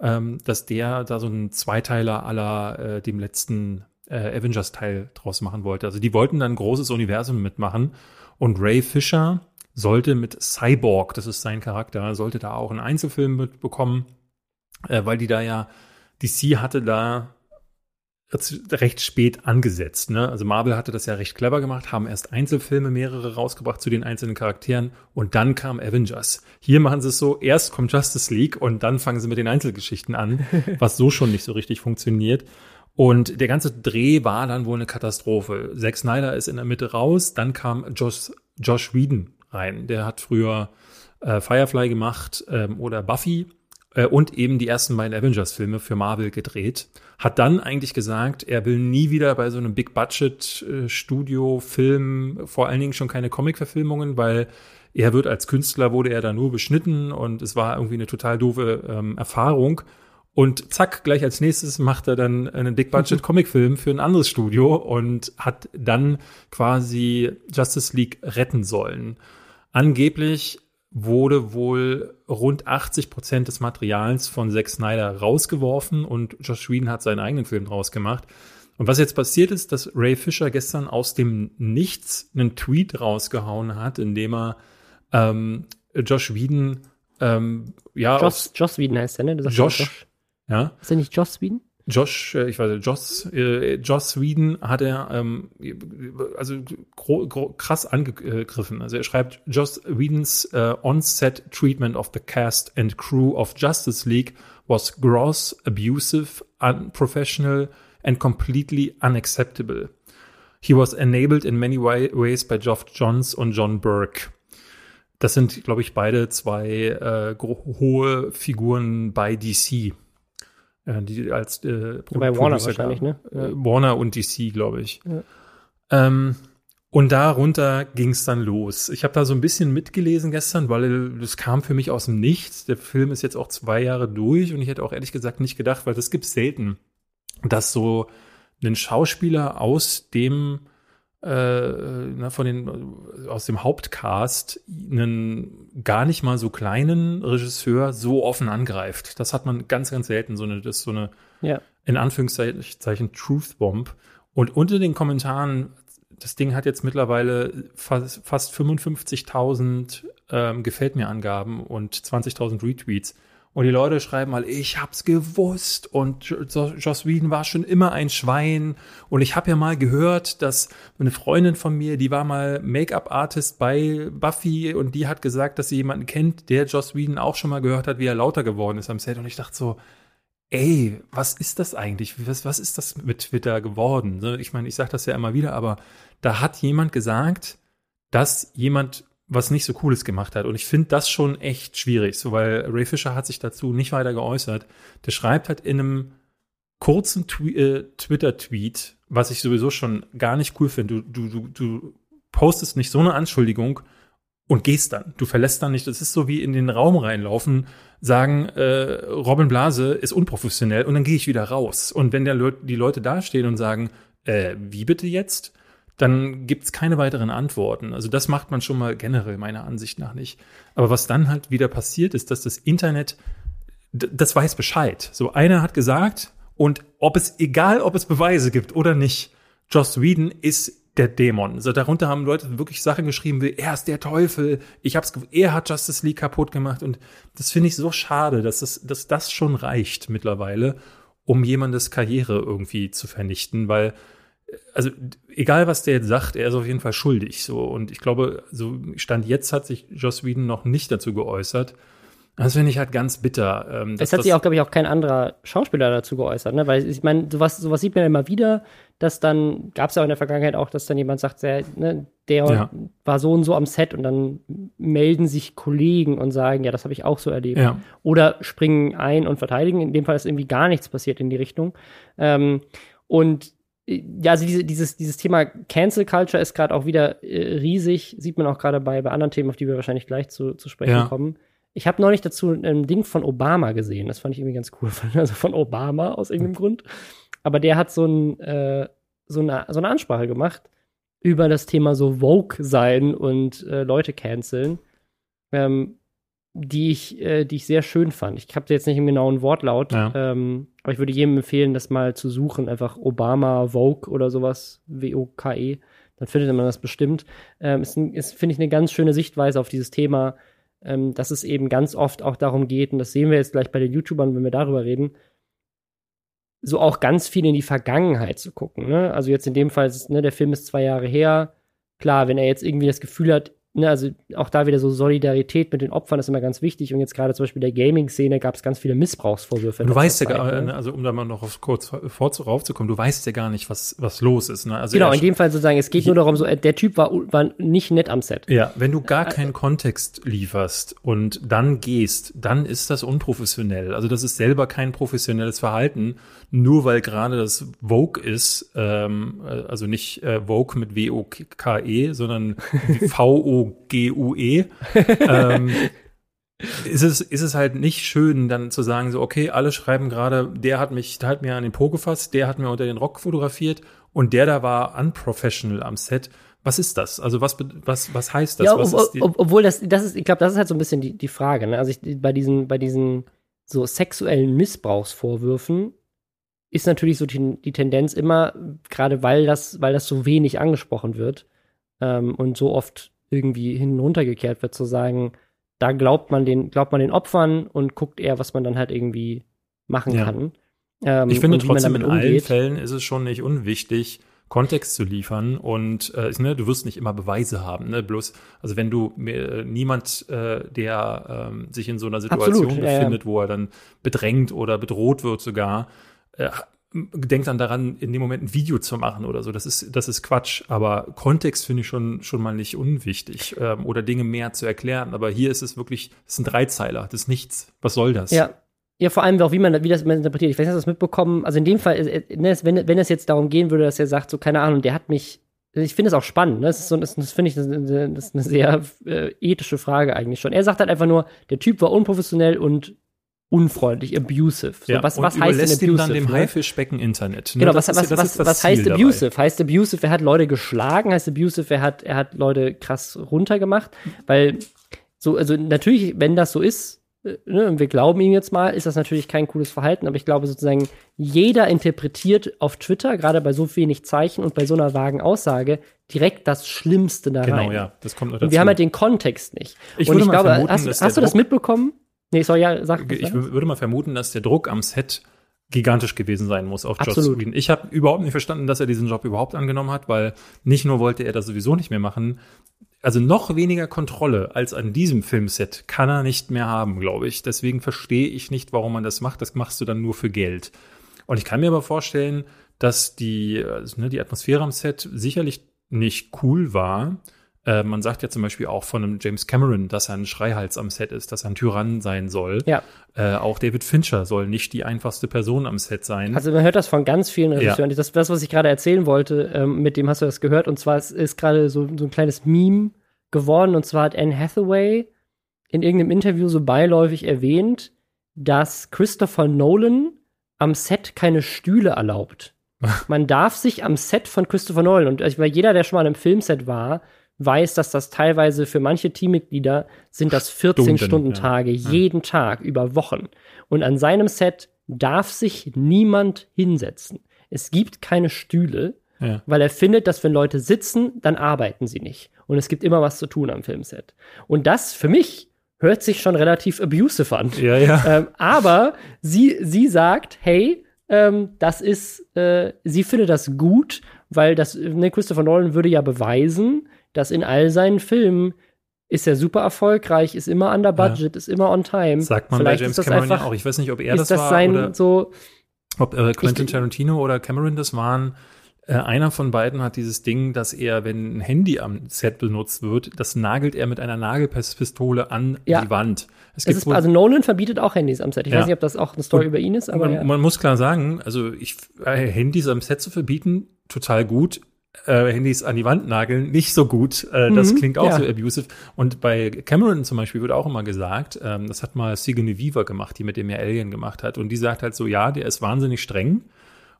ähm, dass der da so einen Zweiteiler aller äh, dem letzten äh, Avengers-Teil draus machen wollte. Also die wollten dann ein großes Universum mitmachen und Ray Fisher sollte mit Cyborg, das ist sein Charakter, sollte da auch einen Einzelfilm mitbekommen, äh, weil die da ja, DC hatte da recht spät angesetzt. Ne? Also Marvel hatte das ja recht clever gemacht, haben erst Einzelfilme mehrere rausgebracht zu den einzelnen Charakteren und dann kam Avengers. Hier machen sie es so, erst kommt Justice League und dann fangen sie mit den Einzelgeschichten an, was so schon nicht so richtig funktioniert. Und der ganze Dreh war dann wohl eine Katastrophe. Zack Snyder ist in der Mitte raus, dann kam Josh, Josh Whedon rein. Der hat früher äh, Firefly gemacht ähm, oder Buffy äh, und eben die ersten beiden Avengers-Filme für Marvel gedreht. Hat dann eigentlich gesagt, er will nie wieder bei so einem Big-Budget-Studio-Film, vor allen Dingen schon keine Comic-Verfilmungen, weil er wird als Künstler, wurde er da nur beschnitten und es war irgendwie eine total doofe ähm, Erfahrung. Und zack, gleich als nächstes macht er dann einen Big-Budget-Comic-Film für ein anderes Studio und hat dann quasi Justice League retten sollen. Angeblich wurde wohl rund 80 Prozent des Materials von Zack Snyder rausgeworfen und Josh Whedon hat seinen eigenen Film draus gemacht. Und was jetzt passiert ist, dass Ray Fisher gestern aus dem Nichts einen Tweet rausgehauen hat, in dem er ähm, Josh Whedon ähm, ja, Joss, aufs- Joss Whedon heißt der, ne? Josh. Josh. ja, Ist der nicht Joss Whedon? Josh, äh, ich weiß nicht, Joss, äh, Joss Whedon hat er ähm, also gro gro krass angegriffen. Also er schreibt, Joss Whedons äh, on-set treatment of the cast and crew of Justice League was gross, abusive, unprofessional and completely unacceptable. He was enabled in many way ways by Geoff Johns und John Burke. Das sind, glaube ich, beide zwei äh, hohe Figuren bei DC. Äh, die als äh, Pro- Bei Warner Producer wahrscheinlich, gab. ne? Äh, Warner und DC, glaube ich. Ja. Ähm, Und darunter ging es dann los. Ich habe da so ein bisschen mitgelesen gestern, weil das kam für mich aus dem Nichts. Der Film ist jetzt auch zwei Jahre durch und ich hätte auch ehrlich gesagt nicht gedacht, weil das gibt selten, dass so ein Schauspieler aus dem äh, von den aus dem Hauptcast einen gar nicht mal so kleinen Regisseur so offen angreift. Das hat man ganz, ganz selten. So eine, das ist so eine ja. in Anführungszeichen Truth Bomb. Und unter den Kommentaren das Ding hat jetzt mittlerweile fast, fast 55.000 ähm, Gefällt mir Angaben und 20.000 Retweets. Und die Leute schreiben mal, ich hab's gewusst und Joss Whedon war schon immer ein Schwein. Und ich habe ja mal gehört, dass eine Freundin von mir, die war mal Make-up-Artist bei Buffy und die hat gesagt, dass sie jemanden kennt, der Joss Whedon auch schon mal gehört hat, wie er lauter geworden ist am Set. Und ich dachte so, ey, was ist das eigentlich? Was, was ist das mit Twitter geworden? Ich meine, ich sage das ja immer wieder, aber da hat jemand gesagt, dass jemand was nicht so Cooles gemacht hat. Und ich finde das schon echt schwierig, so weil Ray Fisher hat sich dazu nicht weiter geäußert. Der schreibt halt in einem kurzen Twi äh, Twitter-Tweet, was ich sowieso schon gar nicht cool finde. Du, du, du, du postest nicht so eine Anschuldigung und gehst dann. Du verlässt dann nicht. Das ist so wie in den Raum reinlaufen, sagen, äh, Robin Blase ist unprofessionell und dann gehe ich wieder raus. Und wenn der Le die Leute dastehen und sagen, äh, wie bitte jetzt? Dann gibt's keine weiteren Antworten. Also das macht man schon mal generell meiner Ansicht nach nicht. Aber was dann halt wieder passiert ist, dass das Internet, das weiß Bescheid. So einer hat gesagt und ob es, egal ob es Beweise gibt oder nicht, Joss Whedon ist der Dämon. Also darunter haben Leute wirklich Sachen geschrieben wie, er ist der Teufel, ich hab's, er hat Justice League kaputt gemacht und das finde ich so schade, dass das, dass das schon reicht mittlerweile, um jemandes Karriere irgendwie zu vernichten, weil, also egal was der jetzt sagt, er ist auf jeden Fall schuldig, so. Und ich glaube, so Stand jetzt hat sich Joss Whedon noch nicht dazu geäußert. Das finde ich halt ganz bitter. Ähm, es hat sich auch, glaube ich, auch kein anderer Schauspieler dazu geäußert, ne? Weil ich meine, sowas, sowas sieht man ja immer wieder, dass dann, gab es ja auch in der Vergangenheit auch, dass dann jemand sagt, der, ne, der ja. war so und so am Set und dann melden sich Kollegen und sagen, ja, das habe ich auch so erlebt. Ja. Oder springen ein und verteidigen. In dem Fall ist irgendwie gar nichts passiert in die Richtung. Ähm, und ja, also diese, dieses, dieses Thema Cancel Culture ist gerade auch wieder äh, riesig, sieht man auch gerade bei, bei anderen Themen, auf die wir wahrscheinlich gleich zu, zu sprechen ja. kommen. Ich habe neulich dazu ein Ding von Obama gesehen. Das fand ich irgendwie ganz cool. Also von Obama aus irgendeinem Grund. Aber der hat so, ein, äh, so, eine, so eine Ansprache gemacht über das Thema so Vogue sein und äh, Leute canceln, ähm, die, ich, äh, die ich sehr schön fand. Ich habe jetzt nicht im genauen Wortlaut, ja. ähm, aber ich würde jedem empfehlen, das mal zu suchen. Einfach Obama Vogue oder sowas, W-O-K-E. Dann findet man das bestimmt. Ähm, ist, ist finde ich, eine ganz schöne Sichtweise auf dieses Thema ähm, dass es eben ganz oft auch darum geht, und das sehen wir jetzt gleich bei den YouTubern, wenn wir darüber reden, so auch ganz viel in die Vergangenheit zu gucken. Ne? Also jetzt in dem Fall, ist, ne, der Film ist zwei Jahre her. Klar, wenn er jetzt irgendwie das Gefühl hat, ne, also auch da wieder so Solidarität mit den Opfern ist immer ganz wichtig. Und jetzt gerade zum Beispiel der Gaming-Szene gab es ganz viele Missbrauchsvorwürfe. Du weißt ja gar, ne? also um da mal noch kurz raufzukommen, du weißt ja gar nicht, was, was los ist. Ne? Also genau, in dem Fall sozusagen, es geht nur darum, so, äh, der Typ war, war nicht nett am Set. Ja, wenn du gar keinen Kontext lieferst und dann gehst, dann ist das unprofessionell. Also das ist selber kein professionelles Verhalten, nur weil gerade das Vogue ist, ähm, äh, also nicht äh, Vogue mit W-O-K-E, sondern V-O G-U-E, ähm, ist es, ist es halt nicht schön, dann zu sagen, so, okay, alle schreiben gerade, der hat mich, der hat mir an den Po gefasst, der hat mir unter den Rock fotografiert und der da war unprofessional am Set. Was ist das? Also was, was, was heißt das? Ja, ob, ob, obwohl das, das ist, ich glaube, das ist halt so ein bisschen die, die Frage. Ne? Also ich, bei diesen, bei diesen so sexuellen Missbrauchsvorwürfen ist natürlich so die, die Tendenz immer, gerade weil das, weil das so wenig angesprochen wird ähm, und so oft irgendwie hin und runtergekehrt wird, zu sagen, da glaubt man den, glaubt man den Opfern und guckt eher, was man dann halt irgendwie machen ja. kann. Ähm, ich finde trotzdem, in umgeht. allen Fällen ist es schon nicht unwichtig, Kontext zu liefern und äh, ne, du wirst nicht immer Beweise haben. Ne? Bloß, also wenn du äh, niemand, äh, der äh, sich in so einer Situation Absolut, befindet, ja, ja. wo er dann bedrängt oder bedroht wird sogar, äh, denkt dann daran, in dem Moment ein Video zu machen oder so. Das ist, das ist Quatsch. Aber Kontext finde ich schon, schon mal nicht unwichtig ähm, oder Dinge mehr zu erklären. Aber hier ist es wirklich, es ist ein Dreizeiler, das ist nichts. Was soll das? Ja. Ja, vor allem auch, wie man wie das interpretiert. Ich weiß nicht, hast du das mitbekommen? Also in dem Fall, äh, ne, wenn, wenn es jetzt darum gehen würde, dass er sagt, so, keine Ahnung, der hat mich ich finde es auch spannend. Ne? Das, so, das, das finde ich, das, das, ist eine sehr äh, ethische Frage eigentlich schon. Er sagt halt einfach nur, der Typ war unprofessionell und unfreundlich, abusive. So, ja, was, was heißt denn abusive? dann dem ne? Haifischbecken Internet. Ne? Genau, was, was, ja, was, was heißt abusive? Dabei. Heißt abusive, er hat Leute geschlagen? Heißt abusive, er hat, er hat Leute krass runtergemacht? Weil so, also natürlich, wenn das so ist, äh, ne, und wir glauben ihm jetzt mal, ist das natürlich kein cooles Verhalten, aber ich glaube sozusagen, jeder interpretiert auf Twitter, gerade bei so wenig Zeichen und bei so einer vagen Aussage, direkt das Schlimmste da genau, rein. Genau, ja, das kommt dazu. Und wir haben halt den Kontext nicht. Ich und ich glaube, vermuten, hast, hast du das mitbekommen? Nee, sorry, ja, sag. Ich würde mal vermuten, dass der Druck am Set gigantisch gewesen sein muss auf Joss Whedon. Ich habe überhaupt nicht verstanden, dass er diesen Job überhaupt angenommen hat, weil nicht nur wollte er das sowieso nicht mehr machen, also noch weniger Kontrolle als an diesem Filmset kann er nicht mehr haben, glaube ich. Deswegen verstehe ich nicht, warum man das macht. Das machst du dann nur für Geld. Und ich kann mir aber vorstellen, dass die, also, ne, die Atmosphäre am Set sicherlich nicht cool war. Äh, man sagt ja zum Beispiel auch von einem James Cameron, dass er ein Schreihals am Set ist, dass er ein Tyrann sein soll. Ja. Äh, auch David Fincher soll nicht die einfachste Person am Set sein. Also man hört das von ganz vielen Regisseuren. Ja. Das, das, was ich gerade erzählen wollte, ähm, mit dem hast du das gehört. Und zwar ist, ist gerade so, so ein kleines Meme geworden. Und zwar hat Anne Hathaway in irgendeinem Interview so beiläufig erwähnt, dass Christopher Nolan am Set keine Stühle erlaubt. Man darf sich am Set von Christopher Nolan, und ich meine, jeder, der schon mal im Filmset war, weiß, dass das teilweise für manche Teammitglieder sind das 14-Stunden-Tage, ja. jeden Tag über Wochen. Und an seinem Set darf sich niemand hinsetzen. Es gibt keine Stühle, ja. weil er findet, dass wenn Leute sitzen, dann arbeiten sie nicht. Und es gibt immer was zu tun am Filmset. Und das für mich hört sich schon relativ abusive an. Ja, ja. Ähm, aber sie, sie sagt, hey, ähm, das ist, äh, sie findet das gut, weil das, ne, Christopher Nolan würde ja beweisen, dass in all seinen Filmen ist er super erfolgreich, ist immer under budget, ja. ist immer on time. Sagt man Vielleicht bei James Cameron einfach, ja auch. Ich weiß nicht, ob er das, das war sein, oder so, ob äh, Quentin Tarantino oder Cameron das waren. Äh, einer von beiden hat dieses Ding, dass er, wenn ein Handy am Set benutzt wird, das nagelt er mit einer Nagelpistole an ja. die Wand. Es gibt ist, also Nolan verbietet auch Handys am Set. Ich ja. weiß nicht, ob das auch eine Story Und über ihn ist, aber man, ja. man muss klar sagen, also ich äh, Handys am Set zu verbieten, total gut äh, Handys an die Wand nageln, nicht so gut. Äh, das mhm, klingt auch ja. so abusive. Und bei Cameron zum Beispiel wird auch immer gesagt, ähm, das hat mal Sigourney Weaver gemacht, die mit dem ja Alien gemacht hat. Und die sagt halt so, ja, der ist wahnsinnig streng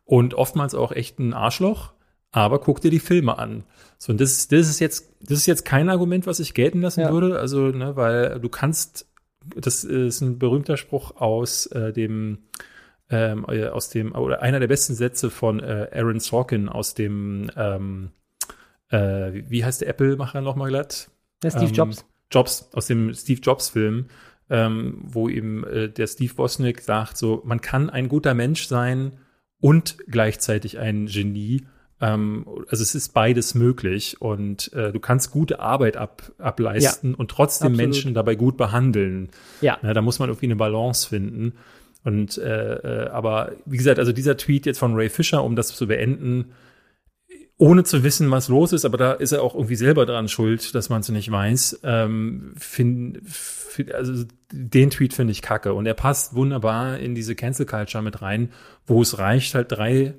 und oftmals auch echt ein Arschloch, aber guck dir die Filme an. So, und das, das ist jetzt, das ist jetzt kein Argument, was ich gelten lassen ja. würde. Also, ne, weil du kannst, das ist ein berühmter Spruch aus äh, dem ähm, äh, aus dem, oder einer der besten Sätze von äh, Aaron Sorkin aus dem, ähm, äh, wie heißt der Apple-Macher nochmal glatt? Der Steve ähm, Jobs. Jobs, aus dem Steve Jobs-Film, ähm, wo eben äh, der Steve Bosnick sagt, so, man kann ein guter Mensch sein und gleichzeitig ein Genie. Ähm, also es ist beides möglich und äh, du kannst gute Arbeit ab, ableisten ja, und trotzdem absolut. Menschen dabei gut behandeln. Ja. Na, da muss man irgendwie eine Balance finden. Und äh, äh, aber wie gesagt, also dieser Tweet jetzt von Ray Fisher, um das zu beenden, ohne zu wissen, was los ist, aber da ist er auch irgendwie selber dran schuld, dass man es nicht weiß. Ähm, find, find, also den Tweet finde ich kacke und er passt wunderbar in diese Cancel Culture mit rein, wo es reicht, halt drei äh,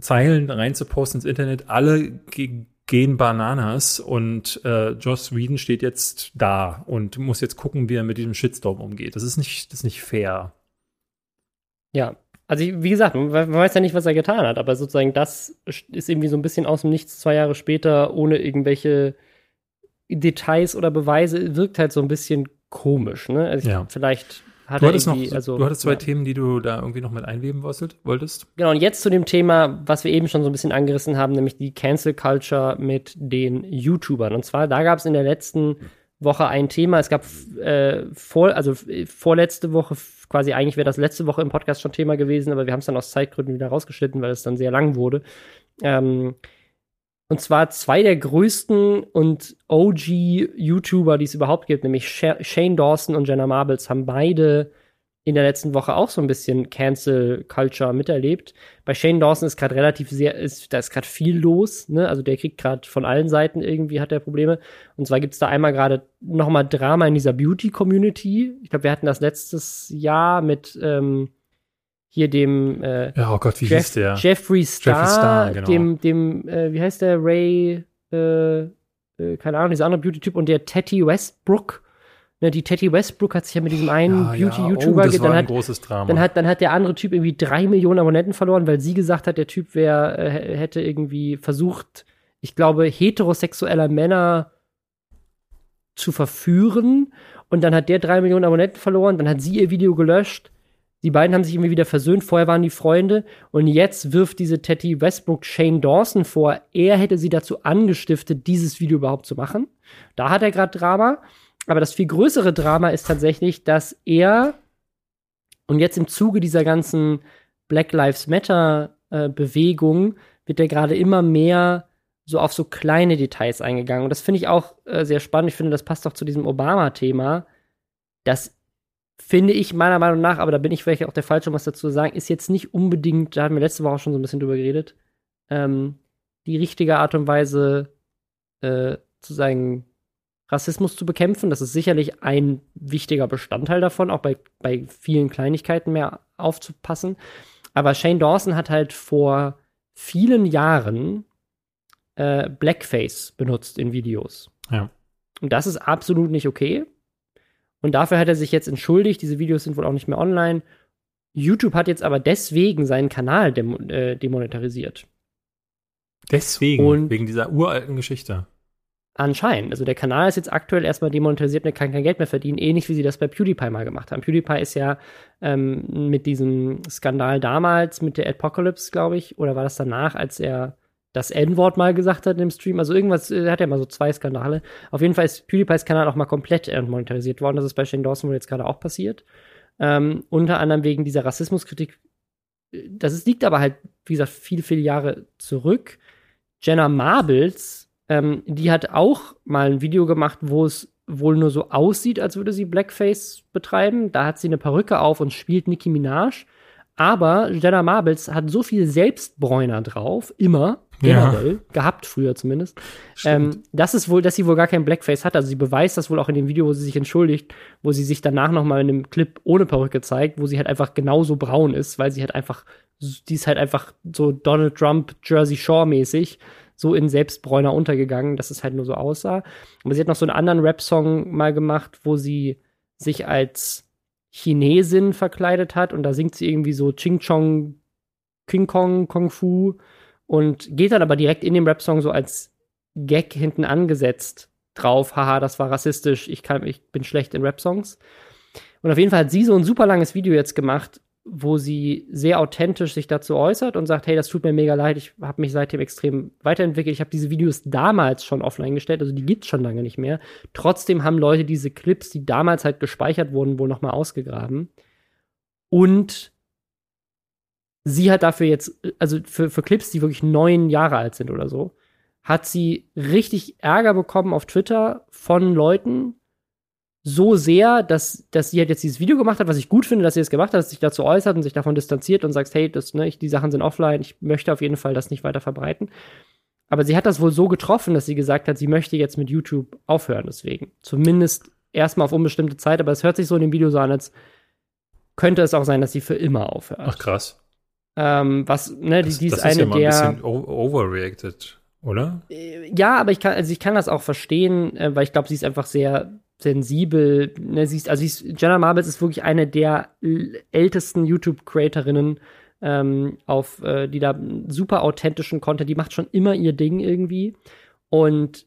Zeilen reinzuposten ins Internet. Alle gehen Bananas und äh, Joss Whedon steht jetzt da und muss jetzt gucken, wie er mit diesem Shitstorm umgeht. Das ist nicht, das ist nicht fair. Ja, also wie gesagt, man weiß ja nicht, was er getan hat, aber sozusagen das ist irgendwie so ein bisschen aus dem Nichts zwei Jahre später, ohne irgendwelche Details oder Beweise, wirkt halt so ein bisschen komisch, ne? Also ja. vielleicht hat du er hattest noch, also, du hattest zwei ja. Themen, die du da irgendwie noch mit einweben wolltest? Genau, und jetzt zu dem Thema, was wir eben schon so ein bisschen angerissen haben, nämlich die Cancel Culture mit den YouTubern. Und zwar, da gab es in der letzten Woche ein Thema. Es gab äh, vor, also vorletzte Woche quasi eigentlich wäre das letzte Woche im Podcast schon Thema gewesen, aber wir haben es dann aus Zeitgründen wieder rausgeschnitten, weil es dann sehr lang wurde. Ähm, und zwar zwei der größten und OG-YouTuber, die es überhaupt gibt, nämlich Shane Dawson und Jenna Marbles, haben beide in der letzten Woche auch so ein bisschen Cancel Culture miterlebt. Bei Shane Dawson ist gerade relativ sehr, ist, da ist gerade viel los, ne? Also der kriegt gerade von allen Seiten irgendwie hat er Probleme. Und zwar gibt es da einmal gerade nochmal Drama in dieser Beauty-Community. Ich glaube, wir hatten das letztes Jahr mit ähm, hier dem äh, ja, oh Gott, wie Jeff, hieß der? Jeffrey Star, Jeffrey Star genau. dem, dem, äh, wie heißt der, Ray äh, äh, keine Ahnung, dieser andere Beauty-Typ und der Teddy Westbrook. Ne, die Teddy Westbrook hat sich ja mit diesem einen Ja, ja. Beauty-YouTuber oh, ge- war dann ein hat, großes Drama. dann hat, dann hat der andere Typ irgendwie drei Millionen Abonnenten verloren, weil sie gesagt hat, der Typ wär, äh, hätte irgendwie versucht, ich glaube, heterosexueller Männer zu verführen. Und dann hat der drei Millionen Abonnenten verloren, dann hat sie ihr Video gelöscht. Die beiden haben sich irgendwie wieder versöhnt, vorher waren die Freunde. Und jetzt wirft diese Teddy Westbrook Shane Dawson vor, er hätte sie dazu angestiftet, dieses Video überhaupt zu machen. Da hat er gerade Drama. Aber das viel größere Drama ist tatsächlich, dass er und jetzt im Zuge dieser ganzen Black Lives Matter äh, Bewegung wird er gerade immer mehr so auf so kleine Details eingegangen. Und das finde ich auch äh, sehr spannend. Ich finde, das passt auch zu diesem Obama-Thema. Das finde ich meiner Meinung nach, aber da bin ich vielleicht auch der Falsche, um was dazu zu sagen, ist jetzt nicht unbedingt, da hatten wir letzte Woche auch schon so ein bisschen drüber geredet, ähm, die richtige Art und Weise äh, zu sagen, Rassismus zu bekämpfen. Das ist sicherlich ein wichtiger Bestandteil davon, auch bei, bei vielen Kleinigkeiten mehr aufzupassen. Aber Shane Dawson hat halt vor vielen Jahren äh, Blackface benutzt in Videos. Ja. Und das ist absolut nicht okay. Und dafür hat er sich jetzt entschuldigt. Diese Videos sind wohl auch nicht mehr online. YouTube hat jetzt aber deswegen seinen Kanal dem, äh, demonetarisiert. Deswegen, Und- wegen dieser uralten Geschichte. Anscheinend. Also der Kanal ist jetzt aktuell erstmal demonetarisiert und er kann kein Geld mehr verdienen, ähnlich wie sie das bei PewDiePie mal gemacht haben. PewDiePie ist ja ähm, mit diesem Skandal damals, mit der Apocalypse, glaube ich, oder war das danach, als er das N-Wort mal gesagt hat im Stream. Also irgendwas, äh, hat er mal so zwei Skandale. Auf jeden Fall ist PewDiePies Kanal auch mal komplett entmonetarisiert worden. Das ist bei Shane Dawson wohl jetzt gerade auch passiert. Ähm, unter anderem wegen dieser Rassismuskritik. Das ist, liegt aber halt, wie gesagt, viele, viele Jahre zurück. Jenna Marbles, ähm, die hat auch mal ein Video gemacht, wo es wohl nur so aussieht, als würde sie Blackface betreiben. Da hat sie eine Perücke auf und spielt Nicki Minaj. Aber Jenna Marbles hat so viel Selbstbräuner drauf, immer, Ja. generell, gehabt früher zumindest, ähm, das ist wohl, dass sie wohl gar kein Blackface hat. Also sie beweist das wohl auch in dem Video, wo sie sich entschuldigt, wo sie sich danach noch mal in einem Clip ohne Perücke zeigt, wo sie halt einfach genauso braun ist, weil sie halt einfach, die ist halt einfach so Donald Trump Jersey Shore mäßig so in Selbstbräuner untergegangen, dass es halt nur so aussah. Aber sie hat noch so einen anderen Rap-Song mal gemacht, wo sie sich als Chinesin verkleidet hat und da singt sie irgendwie so Ching Chong, King Kong, Kung Fu und geht dann aber direkt in dem Rap-Song so als Gag hinten angesetzt drauf, haha, das war rassistisch, ich, kann, ich bin schlecht in Rap-Songs. Und auf jeden Fall hat sie so ein super langes Video jetzt gemacht, wo sie sehr authentisch sich dazu äußert und sagt, hey, das tut mir mega leid, ich habe mich seitdem extrem weiterentwickelt. Ich habe diese Videos damals schon offline gestellt, also die gibt's schon lange nicht mehr. Trotzdem haben Leute diese Clips, die damals halt gespeichert wurden, wohl noch mal ausgegraben. Und sie hat dafür jetzt, also für, für Clips, die wirklich neun Jahre alt sind oder so, hat sie richtig Ärger bekommen auf Twitter von Leuten, so sehr, dass, dass sie halt jetzt dieses Video gemacht hat, was ich gut finde, dass sie es gemacht hat, dass sich dazu äußert und sich davon distanziert und sagt, hey, das, ne, ich, die Sachen sind offline, ich möchte auf jeden Fall das nicht weiter verbreiten. Aber sie hat das wohl so getroffen, dass sie gesagt hat, sie möchte jetzt mit YouTube aufhören, deswegen. Zumindest erstmal auf unbestimmte Zeit, aber es hört sich so in dem Video so an, als könnte es auch sein, dass sie für immer aufhört. Ach krass. Ähm, was, ne, die, Das, die ist das eine ist ja mal ein der. bisschen o- overreacted, oder? Äh, Ja, aber ich kann, also ich kann das auch verstehen, äh, weil ich glaube, sie ist einfach sehr sensibel. Ne, sie ist, also sie ist, Jenna Marbles ist wirklich eine der ältesten YouTube-Creatorinnen, ähm, auf, äh, die da super authentischen Content, die macht schon immer ihr Ding irgendwie. Und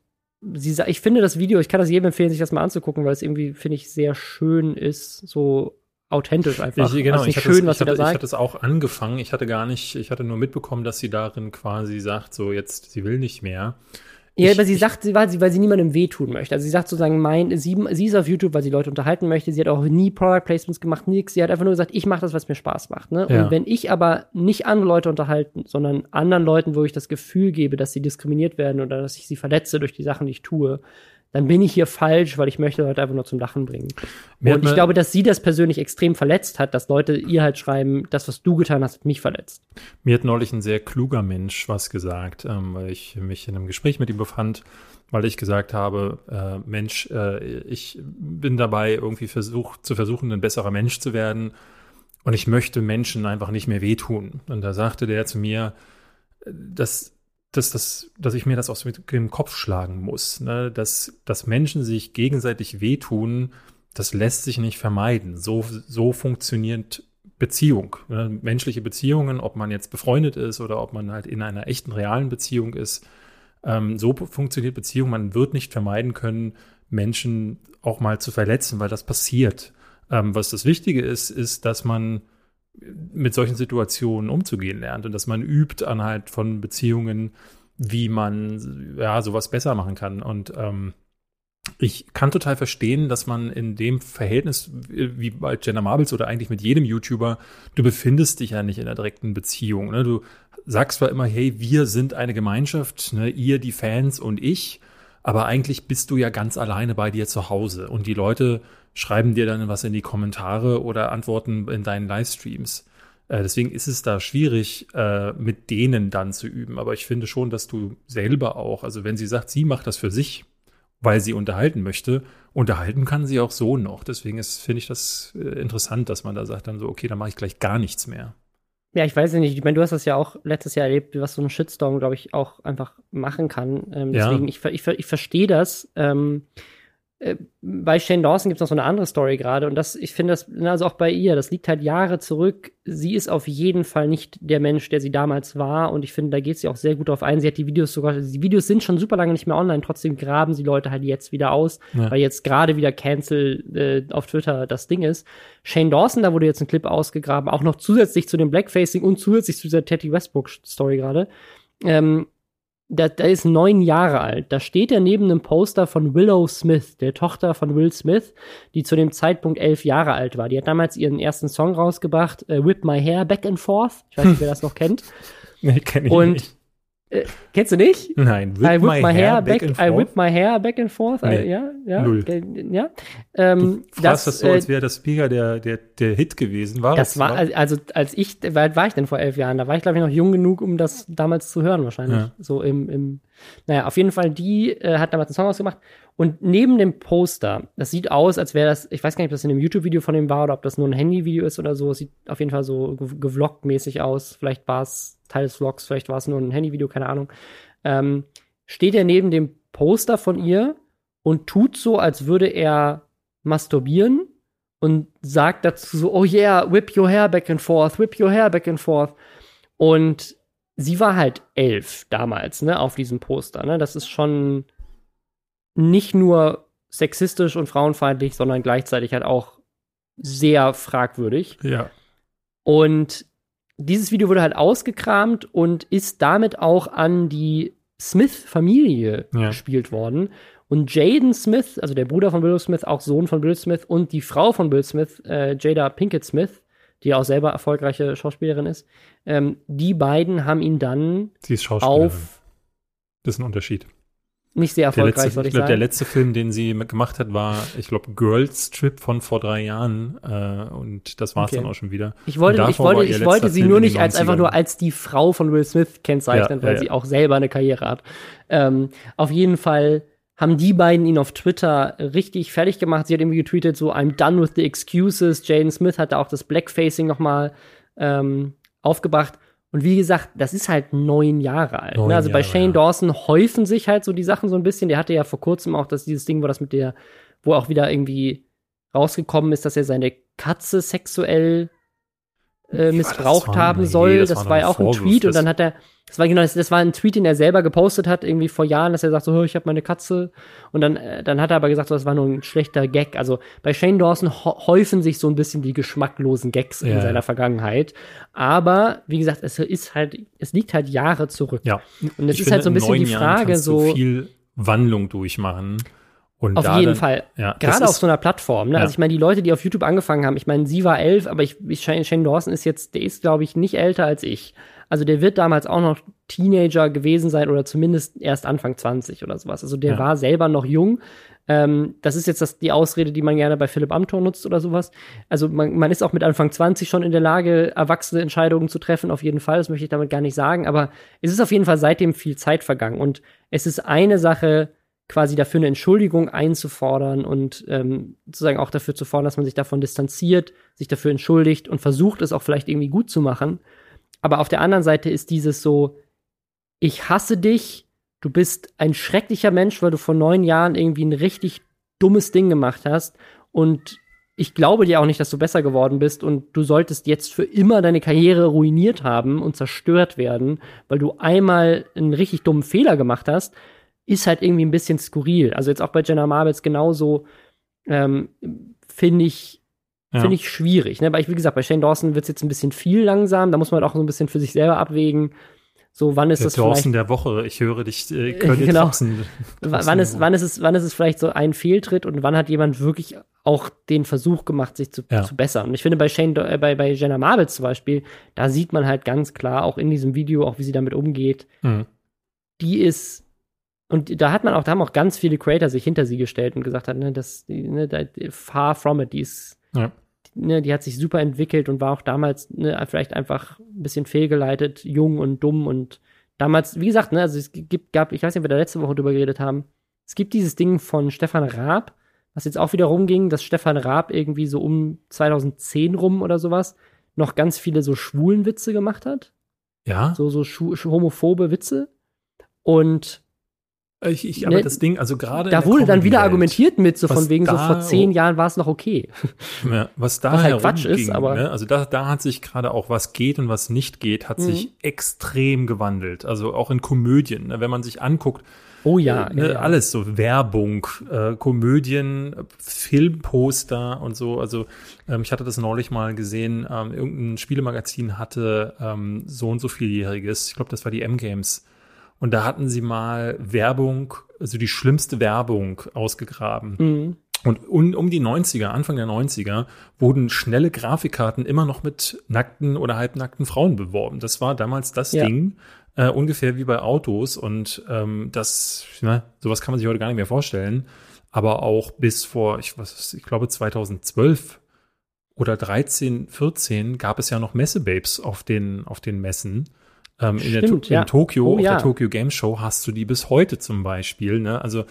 sie ich finde das Video, ich kann das jedem empfehlen, sich das mal anzugucken, weil es irgendwie, finde ich, sehr schön ist, so authentisch einfach. Ich, genau, also ich nicht hatte, schön, es, was ich, sie da hatte, ich sagt. hatte es auch angefangen. Ich hatte gar nicht, ich hatte nur mitbekommen, dass sie darin quasi sagt, so jetzt, sie will nicht mehr. Ja, Ich- aber sie ich- sagt, sie, weil, sie, weil sie niemandem wehtun möchte. Also sie sagt sozusagen, mein, sie, sie ist auf YouTube, weil sie Leute unterhalten möchte. Sie hat auch nie Product Placements gemacht, nix. Sie hat einfach nur gesagt, ich mache das, was mir Spaß macht. Ne? Ja. Und wenn ich aber nicht andere Leute unterhalten, sondern anderen Leuten, wo ich das Gefühl gebe, dass sie diskriminiert werden oder dass ich sie verletze durch die Sachen, die ich tue, dann bin ich hier falsch, weil ich möchte Leute einfach nur zum Lachen bringen. Mir Und ich glaube, dass sie das persönlich extrem verletzt hat, dass Leute ihr halt schreiben, das, was du getan hast, hat mich verletzt. Mir hat neulich ein sehr kluger Mensch was gesagt, ähm, weil ich mich in einem Gespräch mit ihm befand, weil ich gesagt habe, äh, Mensch, äh, ich bin dabei, irgendwie versucht, zu versuchen, ein besserer Mensch zu werden und ich möchte Menschen einfach nicht mehr wehtun. Und da sagte der zu mir, äh, dass das, dass ich mir das aus dem Kopf schlagen muss. Ne? Dass, dass Menschen sich gegenseitig wehtun, das lässt sich nicht vermeiden. So, so funktioniert Beziehung. Ne? Menschliche Beziehungen, ob man jetzt befreundet ist oder ob man halt in einer echten, realen Beziehung ist. Ähm, so funktioniert Beziehung. Man wird nicht vermeiden können, Menschen auch mal zu verletzen, weil das passiert. Ähm, was das Wichtige ist, ist, dass man mit solchen Situationen umzugehen lernt und dass man übt anhalt von Beziehungen, wie man ja sowas besser machen kann. Und ähm, ich kann total verstehen, dass man in dem Verhältnis wie bei Jenna Marbles oder eigentlich mit jedem YouTuber, du befindest dich ja nicht in einer direkten Beziehung. Ne? Du sagst zwar immer, hey, wir sind eine Gemeinschaft, ne? ihr, die Fans und ich, aber eigentlich bist du ja ganz alleine bei dir zu Hause und die Leute schreiben dir dann was in die Kommentare oder antworten in deinen Livestreams. Äh, deswegen ist es da schwierig, äh, mit denen dann zu üben. Aber ich finde schon, dass du selber auch, also wenn sie sagt, sie macht das für sich, weil sie unterhalten möchte, unterhalten kann sie auch so noch. Deswegen ist, finde ich das äh, interessant, dass man da sagt dann so, okay, dann mache ich gleich gar nichts mehr. Ja, ich weiß nicht. Ich meine, du hast das ja auch letztes Jahr erlebt, was so ein Shitstorm, glaube ich, auch einfach machen kann. Ähm, deswegen, ja. ich, ich, ich verstehe das. Ähm, äh, bei Shane Dawson gibt es noch so eine andere Story gerade und das, ich finde das, also auch bei ihr, das liegt halt Jahre zurück. Sie ist auf jeden Fall nicht der Mensch, der sie damals war und ich finde, da geht sie auch sehr gut drauf ein. Sie hat die Videos sogar, die Videos sind schon super lange nicht mehr online, trotzdem graben sie Leute halt jetzt wieder aus, ja. weil jetzt gerade wieder Cancel äh, auf Twitter das Ding ist. Shane Dawson, da wurde jetzt ein Clip ausgegraben, auch noch zusätzlich zu dem Blackfacing und zusätzlich zu dieser Teddy Westbrook Story gerade. Ähm, der, der ist neun Jahre alt. Da steht er neben einem Poster von Willow Smith, der Tochter von Will Smith, die zu dem Zeitpunkt elf Jahre alt war. Die hat damals ihren ersten Song rausgebracht, äh, Whip My Hair Back and Forth. Ich weiß nicht, wer das noch kennt. Nee, kenn ich Und nicht. Äh, kennst du nicht? Nein, whip I whip my, my hair, back, back and forth. I whip my hair back and forth. Nee, I, ja, ja, null. ja. Ähm, du das, das so, als äh, wäre das Speaker der, der, der Hit gewesen. War das war, war, also als ich, alt war ich denn vor elf Jahren? Da war ich, glaube ich, noch jung genug, um das damals zu hören, wahrscheinlich. Ja. So im, im, naja, auf jeden Fall, die äh, hat damals einen Song ausgemacht. Und neben dem Poster, das sieht aus, als wäre das, ich weiß gar nicht, ob das in einem YouTube-Video von dem war oder ob das nur ein Handy-Video ist oder so. Es sieht auf jeden Fall so gevloggt-mäßig aus. Vielleicht war es Teil des Vlogs, vielleicht war es nur ein Handy-Video, keine Ahnung ähm, steht er neben dem Poster von ihr und tut so, als würde er masturbieren und sagt dazu so, oh yeah, whip your hair back and forth, whip your hair back and forth. Und sie war halt elf damals, ne, auf diesem Poster, ne. Das ist schon nicht nur sexistisch und frauenfeindlich, sondern gleichzeitig halt auch sehr fragwürdig. Ja. Und dieses Video wurde halt ausgekramt und ist damit auch an die Smith-Familie ja. gespielt worden. Und Jaden Smith, also der Bruder von Will Smith, auch Sohn von Will Smith und die Frau von Will Smith, äh, Jada Pinkett Smith, die auch selber erfolgreiche Schauspielerin ist, ähm, die beiden haben ihn dann Sie ist Schauspielerin. auf. Das ist ein Unterschied nicht sehr erfolgreich, würde ich, ich glaub, sagen. Der letzte Film, den sie gemacht hat, war, ich glaube, Girls Trip von vor drei Jahren. Äh, und das war es okay. dann auch schon wieder. Ich wollte, ich wollte, ich wollte sie Film nur nicht als einfach nur als die Frau von Will Smith kennzeichnen, ja, weil ja, sie auch selber eine Karriere hat. Ähm, auf jeden Fall haben die beiden ihn auf Twitter richtig fertig gemacht. Sie hat irgendwie getweetet, so I'm done with the excuses. Jaden Smith hat da auch das Blackfacing noch mal ähm, aufgebracht. Und wie gesagt, das ist halt neun Jahre alt. Neun ne? Also Jahre, bei Shane ja. Dawson häufen sich halt so die Sachen so ein bisschen. Der hatte ja vor kurzem auch das, dieses Ding, wo das mit der, wo auch wieder irgendwie rausgekommen ist, dass er seine Katze sexuell äh, missbraucht war, haben soll. das, das war ja auch ein Tweet und dann hat er, das war genau, das, das, war ein Tweet, den er selber gepostet hat, irgendwie vor Jahren, dass er sagt so, ich habe meine Katze und dann, äh, dann hat er aber gesagt, so, das war nur ein schlechter Gag. Also bei Shane Dawson häufen sich so ein bisschen die geschmacklosen Gags ja, in seiner Vergangenheit. Aber wie gesagt, es ist halt, es liegt halt Jahre zurück. Ja. Und es ist halt so ein bisschen die Frage, so viel Wandlung durchmachen. Und auf jeden dann, Fall. Ja, Gerade auf so einer Plattform. Ne? Also ja. Also ich meine, die Leute, die auf YouTube angefangen haben, ich meine, sie war elf, aber ich, ich Shane Dawson ist jetzt, der ist, glaube ich, nicht älter als ich. Also der wird damals auch noch Teenager gewesen sein oder zumindest erst Anfang 20 oder sowas. Also der ja. war selber noch jung. Ähm, das ist jetzt das, die Ausrede, die man gerne bei Philipp Amthor nutzt oder sowas. Also man, man ist auch mit Anfang 20 schon in der Lage, erwachsene Entscheidungen zu treffen, auf jeden Fall. Das möchte ich damit gar nicht sagen. Aber es ist auf jeden Fall seitdem viel Zeit vergangen. Und es ist eine Sache, quasi dafür eine Entschuldigung einzufordern und ähm, sozusagen auch dafür zu fordern, dass man sich davon distanziert, sich dafür entschuldigt und versucht, es auch vielleicht irgendwie gut zu machen. Aber auf der anderen Seite ist dieses so, ich hasse dich, du bist ein schrecklicher Mensch, weil du vor neun Jahren irgendwie ein richtig dummes Ding gemacht hast und ich glaube dir auch nicht, dass du besser geworden bist und du solltest jetzt für immer deine Karriere ruiniert haben und zerstört werden, weil du einmal einen richtig dummen Fehler gemacht hast, ist halt irgendwie ein bisschen skurril. Also jetzt auch bei Jenna Marbles genauso ähm, finde ich ja. finde ich schwierig. Ne? Weil ich, wie gesagt, bei Shane Dawson wird es jetzt ein bisschen viel langsam. Da muss man halt auch so ein bisschen für sich selber abwägen. So, wann ist der das Dawson der Woche. Ich höre dich, äh, genau. Thompson. wann ist, wann ist es, wann ist es vielleicht so ein Fehltritt und wann hat jemand wirklich auch den Versuch gemacht, sich zu, ja. zu bessern? Und ich finde bei Shane, äh, bei, bei Jenna Marbles zum Beispiel, da sieht man halt ganz klar, auch in diesem Video, auch wie sie damit umgeht, mhm. die ist und da hat man auch, da haben auch ganz viele Creator sich hinter sie gestellt und gesagt hat, ne, das, ne, far from it, die ist, ja ne, die hat sich super entwickelt und war auch damals ne, vielleicht einfach ein bisschen fehlgeleitet, jung und dumm und damals, wie gesagt, ne, also es gibt, gab, ich weiß nicht, ob wir da letzte Woche drüber geredet haben, es gibt dieses Ding von Stefan Raab, was jetzt auch wieder rumging, dass Stefan Raab irgendwie so um 2010 rum oder sowas noch ganz viele so schwulen Witze gemacht hat. Ja. So, so homophobe Witze. Und ich, ich, aber ne, das Ding, also gerade. Da wurde dann wieder argumentiert mit, so von wegen, so vor zehn Jahren war es noch okay. Ja, was da was halt Quatsch ist, aber. Ne, also da, da hat sich gerade auch, was geht und was nicht geht, hat mhm. sich extrem gewandelt. Also auch in Komödien, ne, wenn man sich anguckt. Oh ja, äh, ne, ja, alles so Werbung, äh, Komödien, Filmposter und so. Also ähm, ich hatte das neulich mal gesehen. Ähm, irgendein Spielemagazin hatte ähm, so und so vieljähriges. Ich glaube, das war die M Games und da hatten sie mal Werbung, also die schlimmste Werbung ausgegraben. Mhm. Und um, um die 90er, Anfang der 90er, wurden schnelle Grafikkarten immer noch mit nackten oder halbnackten Frauen beworben. Das war damals das ja. Ding, äh, ungefähr wie bei Autos. Und ähm, das, ne, sowas kann man sich heute gar nicht mehr vorstellen. Aber auch bis vor, ich, was, ich glaube 2012 oder 13, 14 gab es ja noch Messebabes auf den, auf den Messen. Ähm, in, Stimmt, der, ja. in Tokio, oh, auf ja. der Tokyo Game Show hast du die bis heute zum Beispiel. Ne? Also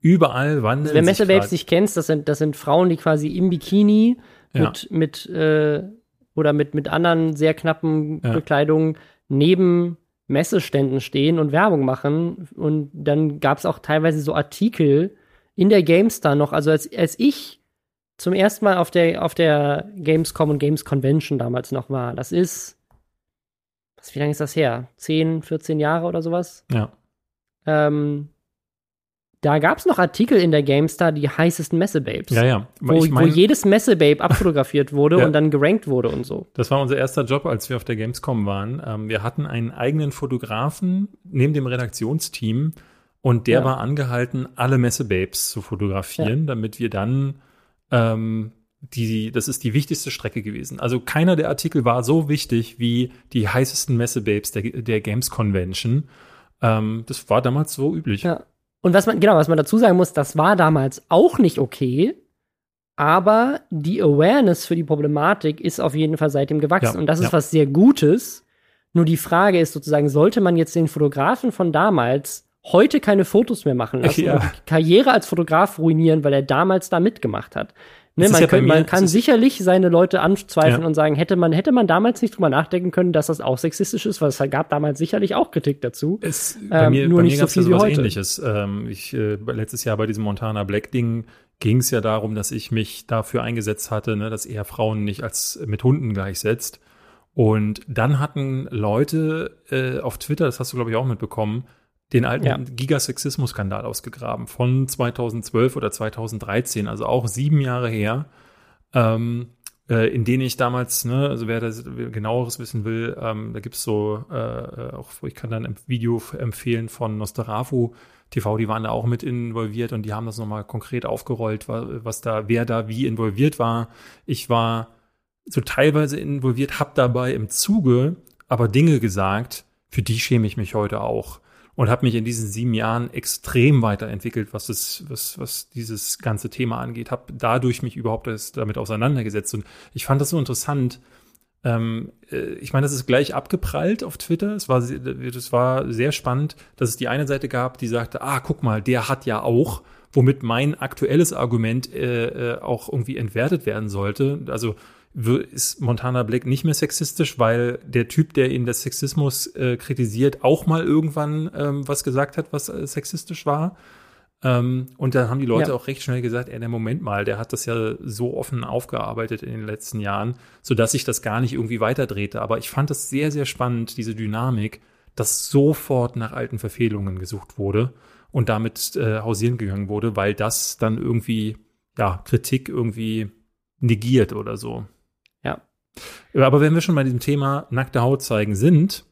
überall wandeln also, Wer Messebabes nicht kennst, das sind, das sind Frauen, die quasi im Bikini Ja. mit, mit äh, oder mit, mit anderen sehr knappen. Bekleidungen neben Messeständen stehen und Werbung machen. Und dann gab es auch teilweise so Artikel in der GameStar noch. Also als, als ich zum ersten Mal auf der, auf der Gamescom und Games Convention damals noch war, das ist, wie lange ist das her? 10, 14 Jahre oder sowas? Ja. Ähm, da gab es noch Artikel in der GameStar, die heißesten Messebabes. Ja, ja. Wo, ich mein, wo jedes Messebabe abfotografiert wurde Ja. und dann gerankt wurde und so. das war unser erster Job, als wir auf der Gamescom waren. Ähm, wir hatten einen eigenen Fotografen neben dem Redaktionsteam und der Ja. war angehalten, alle Messebabes zu fotografieren, damit wir dann ähm, die, das ist die wichtigste Strecke gewesen. Also keiner der Artikel war so wichtig wie die heißesten Messebabes der, der Games Convention. Ähm, das war damals so üblich. Ja. Und was man, genau, was man dazu sagen muss, das war damals auch nicht okay, aber die Awareness für die Problematik ist auf jeden Fall seitdem gewachsen. Ja, und das ist ja. was sehr Gutes. Nur dieAge ist sozusagen, sollte man jetzt den Fotografen von damals heute keine Fotos mehr machen lassen Ja. und die Karriere als Fotograf ruinieren, weil er damals da mitgemacht hat. Ne, ist man, ja kann, man kann sicherlich seine Leute anzweifeln Ja. und sagen, hätte man, hätte man damals nicht drüber nachdenken können, dass das auch sexistisch ist, weil es gab damals sicherlich auch Kritik dazu. Es, bei Ähm, mir, nur bei nicht mir so gab es ja viel wie heute. ähnliches. Ähm, ich, äh, letztes Jahr bei diesem Montana Black Ding ging es ja darum, dass ich mich dafür eingesetzt hatte, ne, dass er Frauen nicht als mit Hunden gleichsetzt. Und dann hatten Leute äh, auf Twitter, das hast du glaube ich auch mitbekommen, den alten Ja. Gigasexismus-Skandal ausgegraben von 2012 oder 2013, also auch sieben Jahre her, ähm, äh, in denen ich damals, ne, also wer das genaueres wissen will, ähm, da gibt's so, äh, äh, auch ich kann dann ein Video empfehlen von Nostarafu TV, die waren da auch mit involviert und die haben das nochmal konkret aufgerollt, wa- was da, wer da wie involviert war. Ich war so teilweise involviert, hab dabei im Zuge aber Dinge gesagt, für die schäme ich mich heute auch und habe mich in diesen sieben Jahren extrem weiterentwickelt, was das, was, was dieses ganze Thema angeht. Habe dadurch mich überhaupt damit auseinandergesetzt und ich fand das so interessant. Ähm, äh, ich meine, das ist gleich abgeprallt auf Twitter. Es war, das war sehr spannend, dass es die eine Seite gab, die sagte, ah, guck mal, der hat ja auch, womit mein aktuelles Argument äh, äh, auch irgendwie entwertet werden sollte. Also ist Montana Black nicht mehr sexistisch, weil der Typ, der ihn des Sexismus äh, kritisiert, auch mal irgendwann ähm, was gesagt hat, was äh, sexistisch war. Ähm, und dann haben die Leute ja. auch recht schnell gesagt, ey, der Moment mal, der hat das ja so offen aufgearbeitet in den letzten Jahren, sodass sich das gar nicht irgendwie weiterdrehte. Aber ich fand das sehr, sehr spannend, diese Dynamik, dass sofort nach alten Verfehlungen gesucht wurde und damit äh, hausieren gegangen wurde, weil das dann irgendwie, ja, Kritik irgendwie negiert oder so. Aber wenn wir schon bei diesem Thema nackte Haut zeigen sind,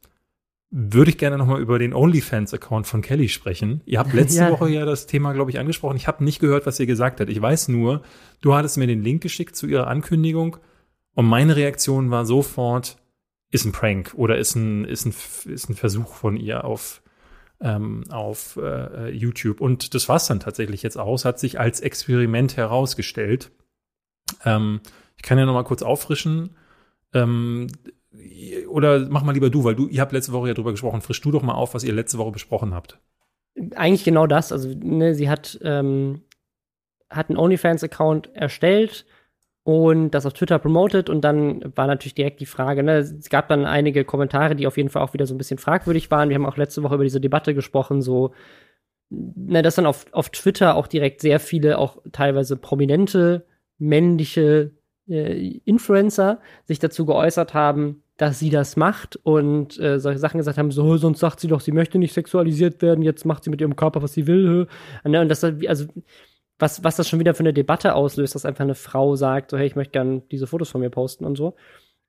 würde ich gerne nochmal über den OnlyFans-Account von Kelly sprechen. Ihr habt letzte ja. Woche ja das Thema, glaube ich, angesprochen. Ich habe nicht gehört, was ihr gesagt habt. Ich weiß nur, du hattest mir den Link geschickt zu ihrer Ankündigung und meine Reaktion war sofort, ist ein Prank oder ist ein, ist ein, ist ein Versuch von ihr auf, ähm, auf äh, YouTube. Und das war es dann tatsächlich jetzt aus, hat sich als Experiment herausgestellt. Ähm, ich kann ja noch mal kurz auffrischen. Ähm, oder mach mal lieber du, weil du, ihr habt letzte Woche ja drüber gesprochen. Frisch du doch mal auf, was ihr letzte Woche besprochen habt. Eigentlich genau das. Also, ne, sie hat, ähm, hat einen OnlyFans-Account erstellt und das auf Twitter promotet und dann war natürlich direkt die Frage, ne, es gab dann einige Kommentare, die auf jeden Fall auch wieder so ein bisschen fragwürdig waren. Wir haben auch letzte Woche über diese Debatte gesprochen, so, ne, dass dann auf, auf Twitter auch direkt sehr viele, auch teilweise prominente männliche äh, Influencer sich dazu geäußert haben, dass sie das macht und äh, solche Sachen gesagt haben, so, sonst sagt sie doch, sie möchte nicht sexualisiert werden, jetzt macht sie mit ihrem Körper, was sie will. Ne, und das, also, was, was das schon wieder für eine Debatte auslöst, dass einfach eine Frau sagt, so, hey, ich möchte gerne diese Fotos von mir posten und so.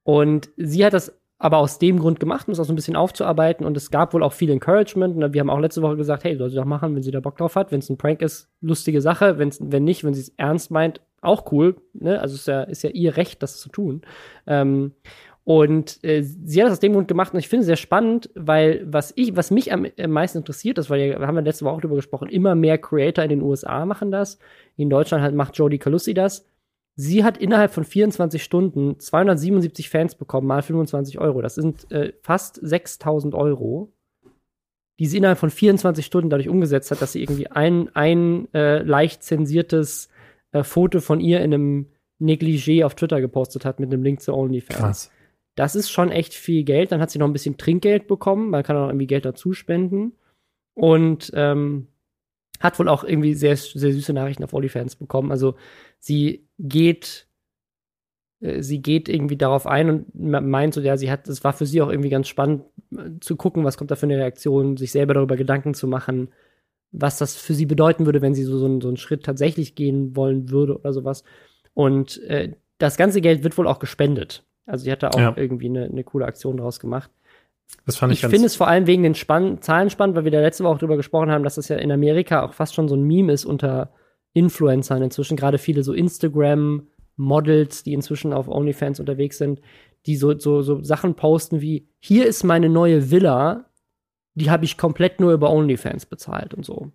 Und sie hat das aber aus dem Grund gemacht, um es auch so ein bisschen aufzuarbeiten. Und es gab wohl auch viel Encouragement. Und wir haben auch letzte Woche gesagt, hey, soll sie doch machen, wenn sie da Bock drauf hat. Wenn es ein Prank ist, lustige Sache. Wenn's, wenn nicht, wenn sie es ernst meint, auch cool. Ne? Also ist ja, ist ja ihr Recht, das zu tun. Ähm, und äh, sie hat das aus dem Grund gemacht und ich finde es sehr spannend, weil was ich, was mich am, am meisten interessiert ist, weil ja, haben wir letzte Woche auch darüber gesprochen, immer mehr Creator in den USA machen das. In Deutschland halt macht Jodie Calussi das. Sie hat innerhalb von 24 Stunden 277 Fans bekommen, mal 25 Euro. Das sind äh, fast 6000 Euro, die sie innerhalb von 24 Stunden dadurch umgesetzt hat, dass sie irgendwie ein, ein äh, leicht zensiertes äh, Foto von ihr in einem Negligé auf Twitter gepostet hat mit einem Link zu OnlyFans. Krass. Das ist schon echt viel Geld. Dann hat sie noch ein bisschen Trinkgeld bekommen. Man kann auch irgendwie Geld dazu spenden. Und ähm, hat wohl auch irgendwie sehr, sehr süße Nachrichten auf OnlyFans bekommen. Also sie geht, äh, sie geht irgendwie darauf ein und meint so, ja, sie hat, es war für sie auch irgendwie ganz spannend äh, zu gucken, was kommt da für eine Reaktion, sich selber darüber Gedanken zu machen, was das für sie bedeuten würde, wenn sie so, so, einen, so einen Schritt tatsächlich gehen wollen würde oder sowas. Und äh, das ganze Geld wird wohl auch gespendet. Also sie hat da auch ja. irgendwie eine, eine coole Aktion draus gemacht. Das fand ich ich finde es vor allem wegen den Spann Zahlen spannend, weil wir da letzte Woche auch drüber gesprochen haben, dass das ja in Amerika auch fast schon so ein Meme ist unter Influencern inzwischen. Gerade viele so Instagram-Models, die inzwischen auf OnlyFans unterwegs sind, die so, so, so Sachen posten wie: Hier ist meine neue Villa, die habe ich komplett nur über OnlyFans bezahlt und so.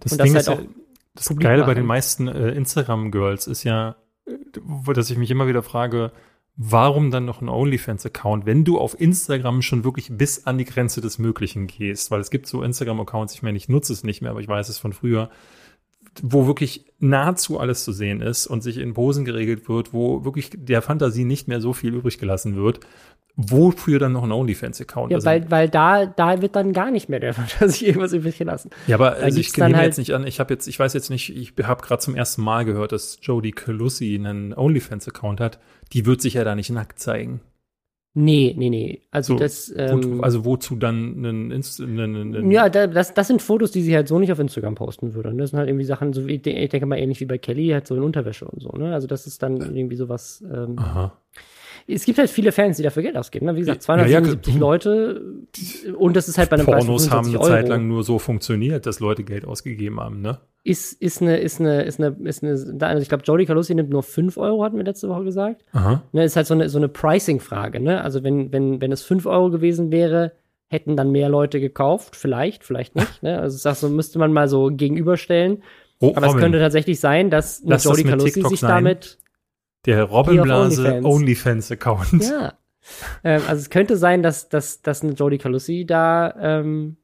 Das und Ding das halt ist ja, das Geile machen. bei den meisten äh, Instagram-Girls ist ja, dass ich mich immer wieder frage, warum dann noch ein OnlyFans-Account, wenn du auf Instagram schon wirklich bis an die Grenze des Möglichen gehst? Weil es gibt so Instagram-Accounts, ich meine, ich nutze es nicht mehr, aber ich weiß es von früher, wo wirklich nahezu alles zu sehen ist und sich in Posen geregelt wird, wo wirklich der Fantasie nicht mehr so viel übrig gelassen wird. Wofür dann noch ein OnlyFans-Account? Ja, also, weil, weil da, da wird dann gar nicht mehr der Fantasie irgendwas übrig gelassen. Ja, aber also ich nehme halt jetzt nicht an, ich habe jetzt, ich weiß jetzt nicht, ich habe gerade zum ersten Mal gehört, dass Jodie Calussi einen OnlyFans-Account hat. Die wird sich ja da nicht nackt zeigen. Nee, nee, nee. Also so, das. Ähm, also wozu dann einen, einen, einen Ja, das, das sind Fotos, die sie halt so nicht auf Instagram posten würde. Das sind halt irgendwie Sachen, so wie, ich denke mal ähnlich wie bei Kelly, halt so in Unterwäsche und so. Ne? Also das ist dann irgendwie sowas. Ähm, Aha es gibt halt viele Fans, die dafür Geld ausgeben. Ne? Wie gesagt, 277 ja, ja, Leute und das ist halt bei einem Pornos Preis haben eine Euro. Zeit lang nur so funktioniert, dass Leute Geld ausgegeben haben, ne? Ist, ist eine, ist eine, ist eine, ist eine, also ich glaube, Jodie Calussi nimmt nur 5 Euro, hatten wir letzte Woche gesagt. Aha. Ne, ist halt so eine, so eine Pricing-Frage, ne? Also wenn, wenn, wenn es 5 Euro gewesen wäre, hätten dann mehr Leute gekauft, vielleicht, vielleicht nicht, ne? Also das so, müsste man mal so gegenüberstellen. Oh, Aber es könnte tatsächlich sein, dass eine Jodie Calussi sich sein. damit der Robbenblase OnlyFans-Account. OnlyFans ja. Ähm, also es könnte sein, dass, dass, dass eine Jodie Calussi da ähm,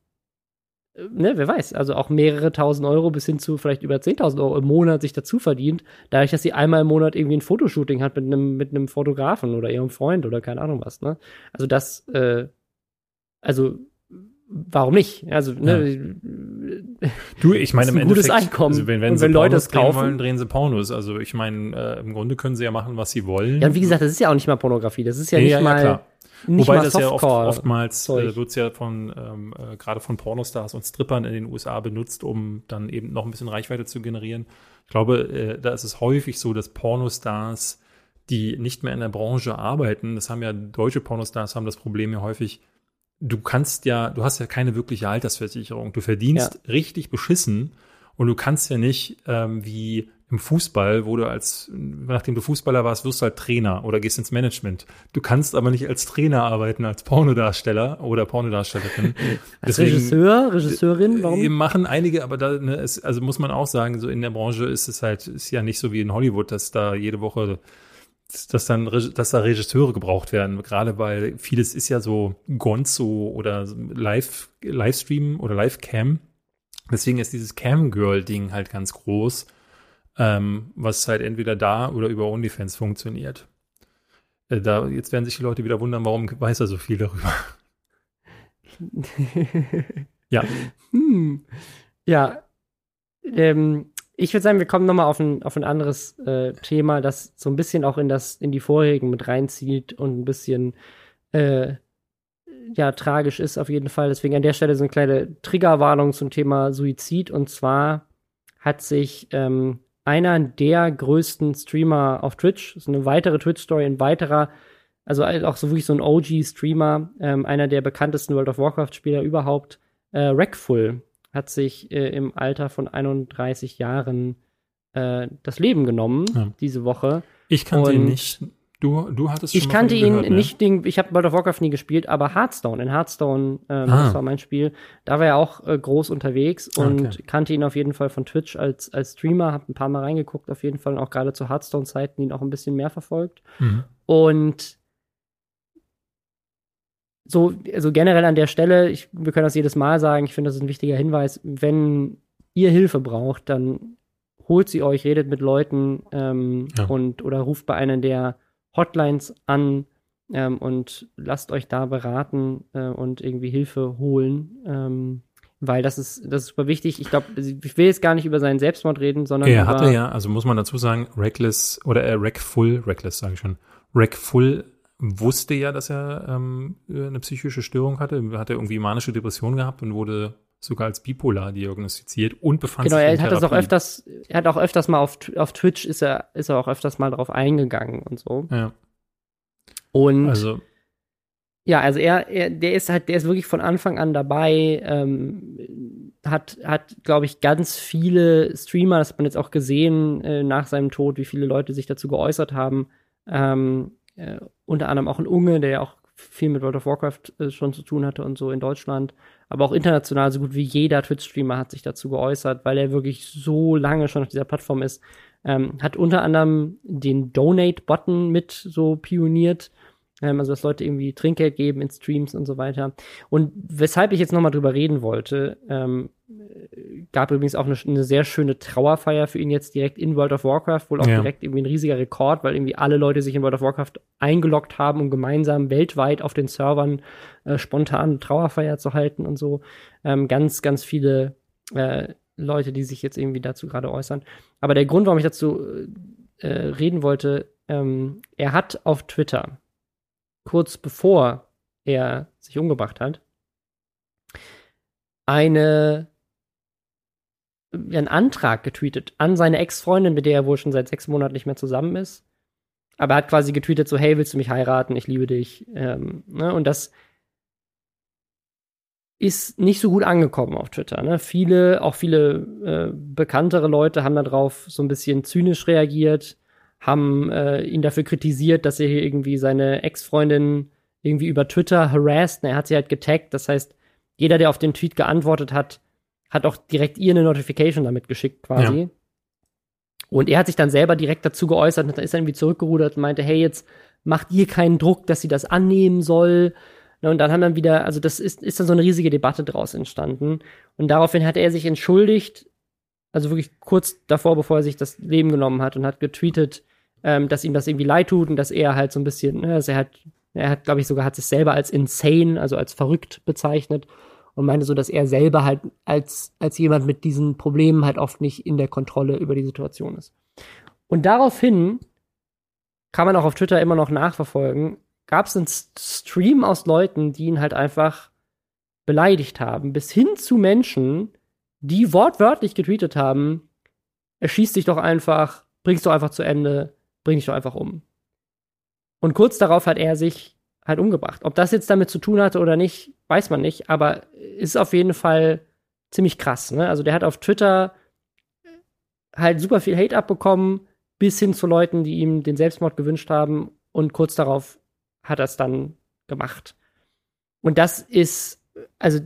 ne, wer weiß, also auch mehrere tausend Euro bis hin zu vielleicht über 10.000 Euro im Monat sich dazu verdient, dadurch, dass sie einmal im Monat irgendwie ein Fotoshooting hat mit einem mit einem Fotografen oder ihrem Freund oder keine Ahnung was, ne? Also das, äh, also warum nicht? Also, ne, Du, ich meine, im ein gutes Endeffekt, Einkommen. also wenn, wenn Und sie wenn Leute Pornos es kaufen- wollen, drehen sie Pornos. Also ich meine, äh, im Grunde können sie ja machen, was sie wollen. ja, und wie gesagt, das ist ja auch nicht mal Pornografie, das ist ja nicht mal klar. nicht Wobei mal das ja oft, Softcore. oftmals äh, wird ja von ähm, äh, gerade von Pornostars und Strippern in den USA benutzt, um dann eben noch ein bisschen Reichweite zu generieren. Ich glaube, äh, da ist es häufig so, dass Pornostars, die nicht mehr in der Branche arbeiten, das haben ja deutsche Pornostars haben das Problem ja häufig. Du kannst ja, du hast ja keine wirkliche Altersversicherung. Du verdienst richtig beschissen und du kannst ja nicht ähm, wie im Fußball, wo du als, nachdem du Fußballer warst, wirst du halt Trainer oder gehst ins Management. Du kannst aber nicht als Trainer arbeiten, als Pornodarsteller oder Pornodarstellerin. Als Regisseur, Regisseurin, warum? Eben machen einige, aber da, ne, es, also muss man auch sagen, so in der Branche ist es halt, ist ja nicht so wie in Hollywood, dass da jede Woche, dass dann, dass da Regisseure gebraucht werden. Gerade weil vieles ist ja so Gonzo oder Live, Livestream oder Livecam. Deswegen ist dieses Cam-Girl-Ding halt ganz groß, ähm, was halt entweder da oder über OnlyFans funktioniert. Äh, da, jetzt werden sich die Leute wieder wundern, warum weiß er so viel darüber. ja, Hm. Ja. Ähm, ich würde sagen, wir kommen noch mal auf ein, auf ein anderes äh, Thema, das so ein bisschen auch in das in die vorherigen mit reinzieht und ein bisschen äh, ja tragisch ist auf jeden Fall. Deswegen an der Stelle so eine kleine Triggerwarnung zum Thema Suizid. Und zwar hat sich ähm, einer der größten Streamer auf Twitch, ist eine weitere Twitch-Story, ein weiterer, also auch so wirklich so ein OG-Streamer, ähm, einer der bekanntesten World of Warcraft-Spieler überhaupt, äh, Wreckful, hat sich äh, im Alter von 31 Jahren äh, das Leben genommen Ja. diese Woche. ich kannte ihn nicht. Du, du hattest schon Ich kannte ihn gehört, ne? nicht, den, ich habe World of Warcraft nie gespielt, aber Hearthstone, in Hearthstone, ähm, Ah. das war mein Spiel, da war er auch äh, groß unterwegs Ah, und okay. kannte ihn auf jeden Fall von Twitch als, als Streamer, habe ein paar Mal reingeguckt auf jeden Fall und auch gerade zu Hearthstone-Zeiten ihn auch ein bisschen mehr verfolgt. Mhm. Und so, also generell an der Stelle, ich, wir können das jedes Mal sagen, ich finde, das ist ein wichtiger Hinweis, wenn ihr Hilfe braucht, dann holt sie euch, redet mit Leuten ähm, Ja. und oder ruft bei einer der Hotlines an ähm, und lasst euch da beraten äh, und irgendwie Hilfe holen. Ähm, weil das ist, das ist super wichtig. Ich glaube, ich will jetzt gar nicht über seinen Selbstmord reden, sondern Er über, hatte ja, also muss man dazu sagen, Reckless oder äh, Wreckful, Reckless sage ich schon, Wreckful wusste ja, dass er ähm, eine psychische Störung hatte, hatte irgendwie manische Depression gehabt und wurde sogar als bipolar diagnostiziert und befand Genau, sich er in hat das auch öfters, er hat auch öfters mal auf, auf Twitch ist er, ist er auch öfters mal drauf eingegangen und so. Ja, Und also ja, also er, er, der ist halt, der ist wirklich von Anfang an dabei, ähm, hat, hat, glaube ich, ganz viele Streamer, das hat man jetzt auch gesehen äh, nach seinem Tod, wie viele Leute sich dazu geäußert haben. Ähm, äh, unter anderem auch ein Unge, der ja auch viel mit World of Warcraft äh, schon zu tun hatte und so in Deutschland. Aber auch international, so gut wie jeder Twitch-Streamer hat sich dazu geäußert, weil er wirklich so lange schon auf dieser Plattform ist. Ähm, hat unter anderem den Donate-Button mit so pioniert. Ähm, also, dass Leute irgendwie Trinkgeld geben in Streams und so weiter. Und weshalb ich jetzt nochmal drüber reden wollte, ähm, äh, gab übrigens auch eine, eine sehr schöne Trauerfeier für ihn jetzt direkt in World of Warcraft, wohl auch Ja. direkt irgendwie ein riesiger Rekord, weil irgendwie alle Leute sich in World of Warcraft eingeloggt haben, um gemeinsam weltweit auf den Servern äh, spontan eine Trauerfeier zu halten und so. Ähm, ganz, ganz viele äh, Leute, die sich jetzt irgendwie dazu gerade äußern. Aber der Grund, warum ich dazu äh, reden wollte, ähm, er hat auf Twitter kurz bevor er sich umgebracht hat, eine einen Antrag getweetet an seine Ex-Freundin, mit der er wohl schon seit sechs Monaten nicht mehr zusammen ist. Aber er hat quasi getweetet so, hey, willst du mich heiraten? Ich liebe dich. Ähm, ne? Und das ist nicht so gut angekommen auf Twitter. Ne? Viele, auch viele äh, bekanntere Leute haben darauf so ein bisschen zynisch reagiert, haben äh, ihn dafür kritisiert, dass er hier irgendwie seine Ex-Freundin irgendwie über Twitter harassed. Er hat sie halt getaggt. Das heißt, jeder, der auf den Tweet geantwortet hat, hat auch direkt ihr eine Notification damit geschickt quasi. Ja. Und er hat sich dann selber direkt dazu geäußert und dann ist er irgendwie zurückgerudert und meinte, hey, jetzt macht ihr keinen Druck, dass sie das annehmen soll. Und dann haben dann wieder, also das ist, ist dann so eine riesige Debatte draus entstanden. Und daraufhin hat er sich entschuldigt, also wirklich kurz davor, bevor er sich das Leben genommen hat und hat getweetet, ähm, dass ihm das irgendwie leid tut und dass er halt so ein bisschen, ne, also er hat, er hat, glaube ich, sogar hat sich selber als insane, also als verrückt bezeichnet und meinte so, dass er selber halt als, als jemand mit diesen Problemen halt oft nicht in der Kontrolle über die Situation ist. Und daraufhin kann man auch auf Twitter immer noch nachverfolgen, gab es einen Stream aus Leuten, die ihn halt einfach beleidigt haben, bis hin zu Menschen, die wortwörtlich getweetet haben, erschieß dich doch einfach, bringst du einfach zu Ende, bring dich doch einfach um. Und kurz darauf hat er sich halt umgebracht. Ob das jetzt damit zu tun hatte oder nicht, weiß man nicht, aber ist auf jeden Fall ziemlich krass. Ne? Also der hat auf Twitter halt super viel Hate abbekommen, bis hin zu Leuten, die ihm den Selbstmord gewünscht haben und kurz darauf hat er es dann gemacht. Und das ist, also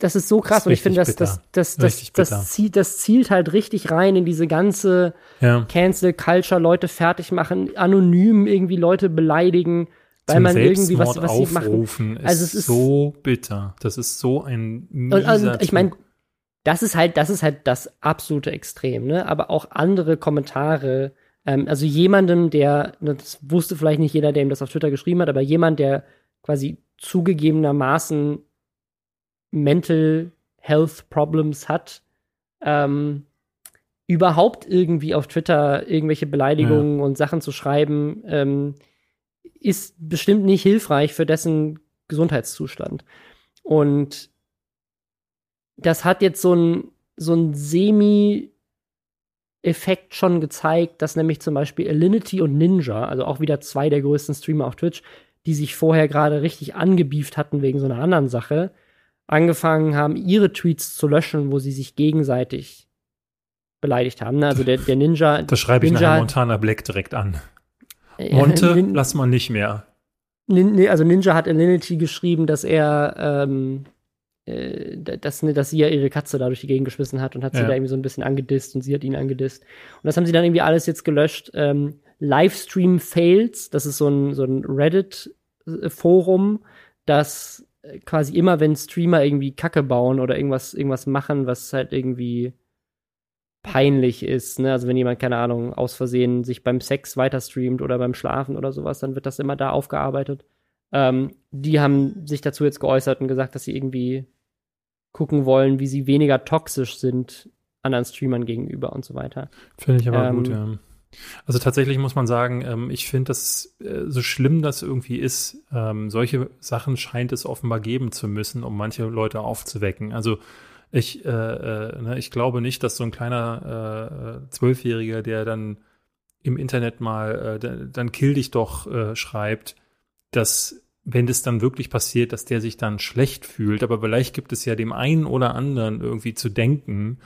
das ist so krass und ich finde, das, das, das, das, das, zielt, das zielt halt richtig rein in diese ganze ja. Cancel Culture, Leute fertig machen, anonym irgendwie Leute beleidigen, weil Zum man irgendwie was, was sie machen. Also es ist so bitter. Das ist so ein mieser und ich meine, das ist halt, das ist halt das absolute Extrem, ne? Aber auch andere Kommentare, ähm, also jemandem, der, das wusste vielleicht nicht jeder, der ihm das auf Twitter geschrieben hat, aber jemand, der quasi zugegebenermaßen Mental Health Problems hat, ähm, überhaupt irgendwie auf Twitter irgendwelche Beleidigungen ja. und Sachen zu schreiben, ähm, ist bestimmt nicht hilfreich für dessen Gesundheitszustand. Und das hat jetzt so ein, so ein Semi-Effekt schon gezeigt, dass nämlich zum Beispiel Alinity und Ninja, also auch wieder zwei der größten Streamer auf Twitch, die sich vorher gerade richtig angebieft hatten wegen so einer anderen Sache, angefangen haben, ihre Tweets zu löschen, wo sie sich gegenseitig beleidigt haben. Ne? Also der, der Ninja. Das schreibe ich Ninja nachher Montana Black direkt an. Monte, Nin lass mal nicht mehr. Nin also Ninja hat Alinity geschrieben, dass er, ähm, äh, dass, ne, dass sie ja ihre Katze da durch die Gegend geschmissen hat und hat ja. sie da irgendwie so ein bisschen angedisst und sie hat ihn angedisst. Und das haben sie dann irgendwie alles jetzt gelöscht. Ähm, Livestream Fails, das ist so ein, so ein Reddit-Forum, das quasi immer, wenn Streamer irgendwie Kacke bauen oder irgendwas, irgendwas machen, was halt irgendwie peinlich ist, ne? Also wenn jemand, keine Ahnung, aus Versehen sich beim Sex weiter streamt oder beim Schlafen oder sowas, dann wird das immer da aufgearbeitet. Ähm, die haben sich dazu jetzt geäußert und gesagt, dass sie irgendwie gucken wollen, wie sie weniger toxisch sind anderen Streamern gegenüber und so weiter. Finde ich aber ähm, gut, ja. Also tatsächlich muss man sagen, ähm, ich finde das äh, so schlimm das irgendwie ist. Ähm, solche Sachen scheint es offenbar geben zu müssen, um manche Leute aufzuwecken. Also ich, äh, äh, ne, ich glaube nicht, dass so ein kleiner äh, Zwölfjähriger, der dann im Internet mal, äh, dann kill dich doch äh, schreibt, dass wenn das dann wirklich passiert, dass der sich dann schlecht fühlt. Aber vielleicht gibt es ja dem einen oder anderen irgendwie zu denken,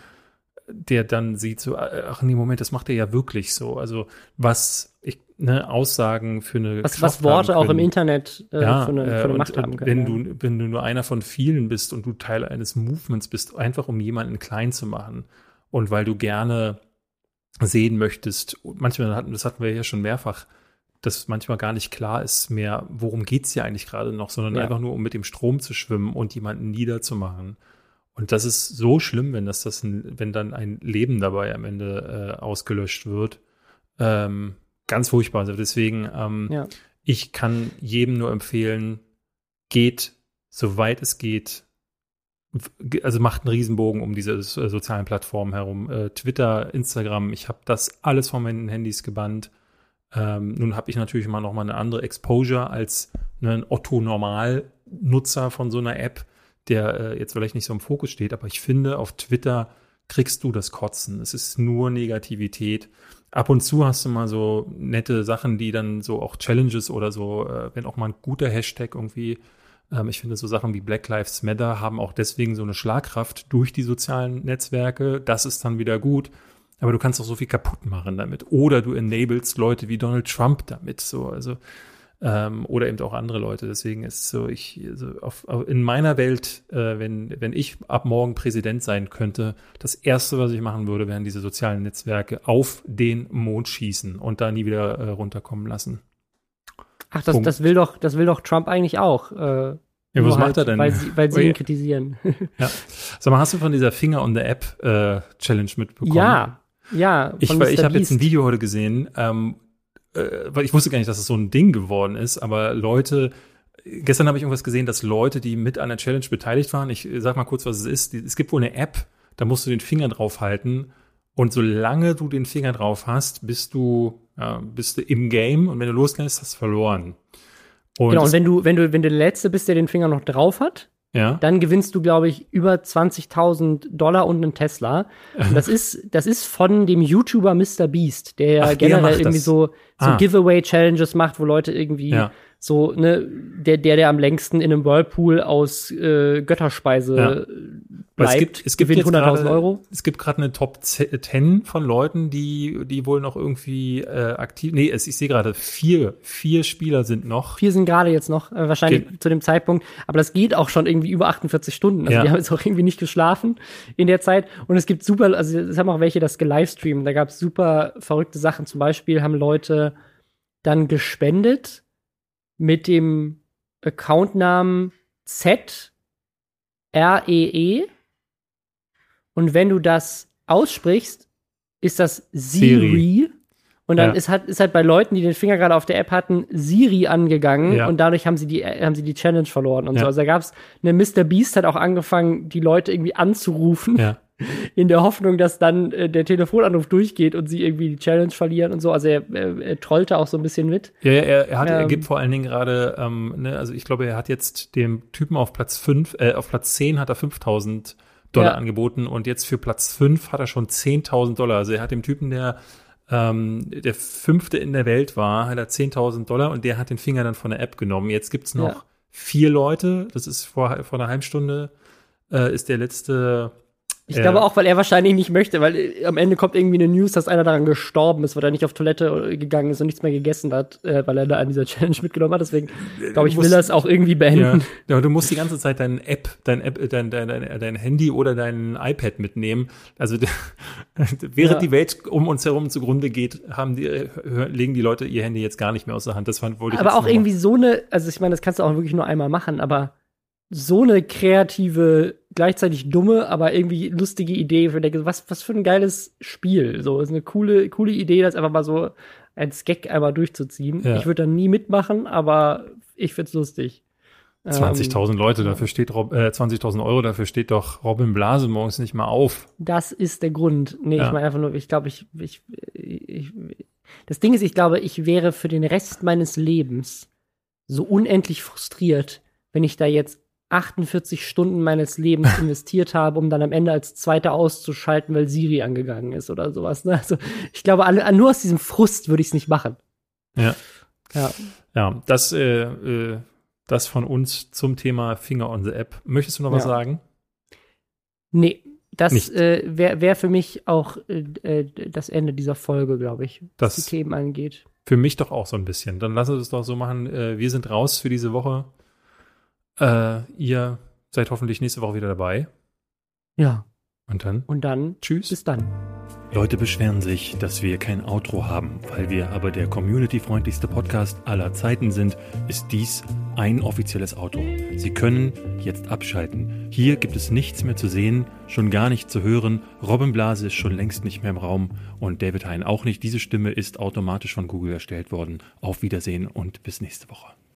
der dann sieht so, äh, ach nee, Moment, das macht er ja wirklich so. Also was ich, ne, Aussagen für eine Was, was Worte auch im Internet äh, ja, für, eine, für eine äh, Macht und, haben können. Wenn ja. du, wenn du nur einer von vielen bist und du Teil eines Movements bist, einfach um jemanden klein zu machen und weil du gerne sehen möchtest, manchmal hatten, das hatten wir ja schon mehrfach, dass manchmal gar nicht klar ist mehr, worum geht's hier eigentlich gerade noch, sondern ja. einfach nur, um mit dem Strom zu schwimmen und jemanden niederzumachen. Und das ist so schlimm, wenn das, das ein, wenn dann ein Leben dabei am Ende äh, ausgelöscht wird. Ähm, ganz furchtbar. Also deswegen, ähm, ja. ich kann jedem nur empfehlen, geht, soweit es geht, also macht einen Riesenbogen um diese sozialen Plattformen herum. Äh, Twitter, Instagram, ich habe das alles von meinen Handys gebannt. Ähm, nun habe ich natürlich mal noch mal eine andere Exposure als ne, ein Otto-Normal-Nutzer von so einer App der äh, jetzt vielleicht nicht so im Fokus steht, aber ich finde, auf Twitter kriegst du das Kotzen. Es ist nur Negativität. Ab und zu hast du mal so nette Sachen, die dann so auch Challenges oder so, äh, wenn auch mal ein guter Hashtag irgendwie, ähm, ich finde so Sachen wie Black Lives Matter haben auch deswegen so eine Schlagkraft durch die sozialen Netzwerke. Das ist dann wieder gut. Aber du kannst auch so viel kaputt machen damit. Oder du enablest Leute wie Donald Trump damit. So, also ähm, oder eben auch andere Leute. Deswegen ist so, ich, also auf, in meiner Welt, äh, wenn, wenn ich ab morgen Präsident sein könnte, das erste, was ich machen würde, wären diese sozialen Netzwerke auf den Mond schießen und da nie wieder äh, runterkommen lassen. Ach, das, das will doch, das will doch Trump eigentlich auch. Äh, ja, was macht er denn? Weil sie, weil sie Oh, ja. ihn kritisieren. Ja. Sag mal, hast du von dieser Finger on the App äh, Challenge mitbekommen? ja, ja. Ich, ich habe jetzt ein. Video heute gesehen, ähm, äh, weil ich wusste gar nicht, dass es so ein Ding geworden ist, aber Leute, gestern habe ich irgendwas gesehen, dass Leute, die mit an der Challenge beteiligt waren, ich sag mal kurz, was es ist, es gibt wohl eine App, da musst du den Finger drauf halten und solange du den Finger drauf hast, bist du, ja, bist du im Game und wenn du losgehst, hast du verloren. Und, Genau, und wenn du, wenn du, wenn du der Letzte bist, der den Finger noch drauf hat, ja, dann gewinnst du, glaube ich, über 20.000 Dollar und einen Tesla. Und das ist, das ist von dem YouTuber Mr. Beast, der ja generell irgendwie so, so Ah. Giveaway-Challenges macht, wo Leute irgendwie Ja. So, ne, der, der, der am längsten in einem Whirlpool aus äh, Götterspeise Ja. äh, bleibt, es gibt, es gibt gewinnt jetzt 100.000 gerade- Euro. Es gibt gerade eine Top 10 von Leuten, die, die wohl noch irgendwie äh, aktiv. Nee, es, ich sehe gerade vier, vier Spieler sind noch. Vier sind gerade jetzt noch, äh, wahrscheinlich Ge- zu dem Zeitpunkt, aber das geht auch schon irgendwie über 48 Stunden. Also Ja. die haben jetzt auch irgendwie nicht geschlafen in der Zeit. Und es gibt super, also es haben auch welche das gelivestreamt. Da gab es super verrückte Sachen. Zum Beispiel haben Leute dann gespendet mit dem Accountnamen Z R E E. Und wenn du das aussprichst, ist das Siri. Siri. Und dann Ja. ist, halt, ist halt bei Leuten, die den Finger gerade auf der App hatten, Siri angegangen Ja. und dadurch haben sie die, haben sie die Challenge verloren und Ja. so. Also da gab's eine Mr. Beast hat auch angefangen, die Leute irgendwie anzurufen, Ja. In der Hoffnung, dass dann äh, der Telefonanruf durchgeht und sie irgendwie die Challenge verlieren und so. Also er, er, er trollte auch so ein bisschen mit. Ja, ja, er, er, hat, er Ähm. gibt vor allen Dingen gerade, ähm, ne, also ich glaube, er hat jetzt dem Typen auf Platz 5, äh, auf Platz 10 hat er 5000 Dollar Ja. angeboten und jetzt für Platz 5 hat er schon 10.000 Dollar. Also er hat dem Typen, der ähm, der fünfte in der Welt war, hat er 10.000 Dollar und der hat den Finger dann von der App genommen. Jetzt gibt's noch Ja. vier Leute, das ist vor, vor einer halben Stunde, äh, ist der letzte Ich Ja. glaube auch, weil er wahrscheinlich nicht möchte, weil äh, am Ende kommt irgendwie eine News, dass einer daran gestorben ist, weil er nicht auf Toilette äh, gegangen ist und nichts mehr gegessen hat, äh, weil er da an dieser Challenge mitgenommen hat. Deswegen glaube ich, musst- will er es auch irgendwie Ja, beenden. ja, du musst die ganze Zeit dein App, dein App, äh, dein, dein, dein, dein Handy oder dein iPad mitnehmen. Also während Ja. die Welt um uns herum zugrunde geht, haben die, äh, legen die Leute ihr Handy jetzt gar nicht mehr aus der Hand. Das fand, wollte ich Aber jetzt auch irgendwie so eine, also ich meine, das kannst du auch wirklich nur einmal machen, aber so eine kreative, gleichzeitig dumme, aber irgendwie lustige Idee. Für denke, was, was für ein geiles Spiel. So, ist eine coole, coole Idee, das einfach mal so als Gag einmal durchzuziehen. Ja. Ich würde da nie mitmachen, aber ich find's lustig. mal Ähm, 20.000 Leute, dafür steht Rob, äh, 20.000 Euro, dafür steht doch Robin Blase morgens nicht mal auf. Das ist der Grund. Nee, Ja. ich meine einfach nur, ich glaube, ich, ich, ich, das Ding ist, ich glaube, ich wäre für den Rest meines Lebens so unendlich frustriert, wenn ich da jetzt 48 Stunden meines Lebens investiert habe, um dann am Ende als Zweiter auszuschalten, weil Siri angegangen ist oder sowas. Ne? Also ich glaube, nur aus diesem Frust würde ich es nicht machen. Ja. Ja. Ja, das, äh, äh, das von uns zum Thema Finger on the App. Möchtest du noch was Ja. sagen? Nee, das äh, wäre wär für mich auch äh, äh, das Ende dieser Folge, glaube ich, was Das- die Themen angeht. Für mich doch auch so ein bisschen. Dann lass uns es doch so machen. Äh, wir sind raus für diese Woche. Äh, ihr seid hoffentlich nächste Woche wieder dabei. Ja. Und dann Und dann, tschüss. bis dann. Leute beschweren sich, dass wir kein Outro haben. Weil wir aber der community-freundlichste Podcast aller Zeiten sind, ist dies ein offizielles Outro. Sie können jetzt abschalten. Hier gibt es nichts mehr zu sehen, schon gar nicht zu hören. Robin Blase ist schon längst nicht mehr im Raum und David Hein auch nicht. Diese Stimme ist automatisch von Google erstellt worden. Auf Wiedersehen und bis nächste Woche.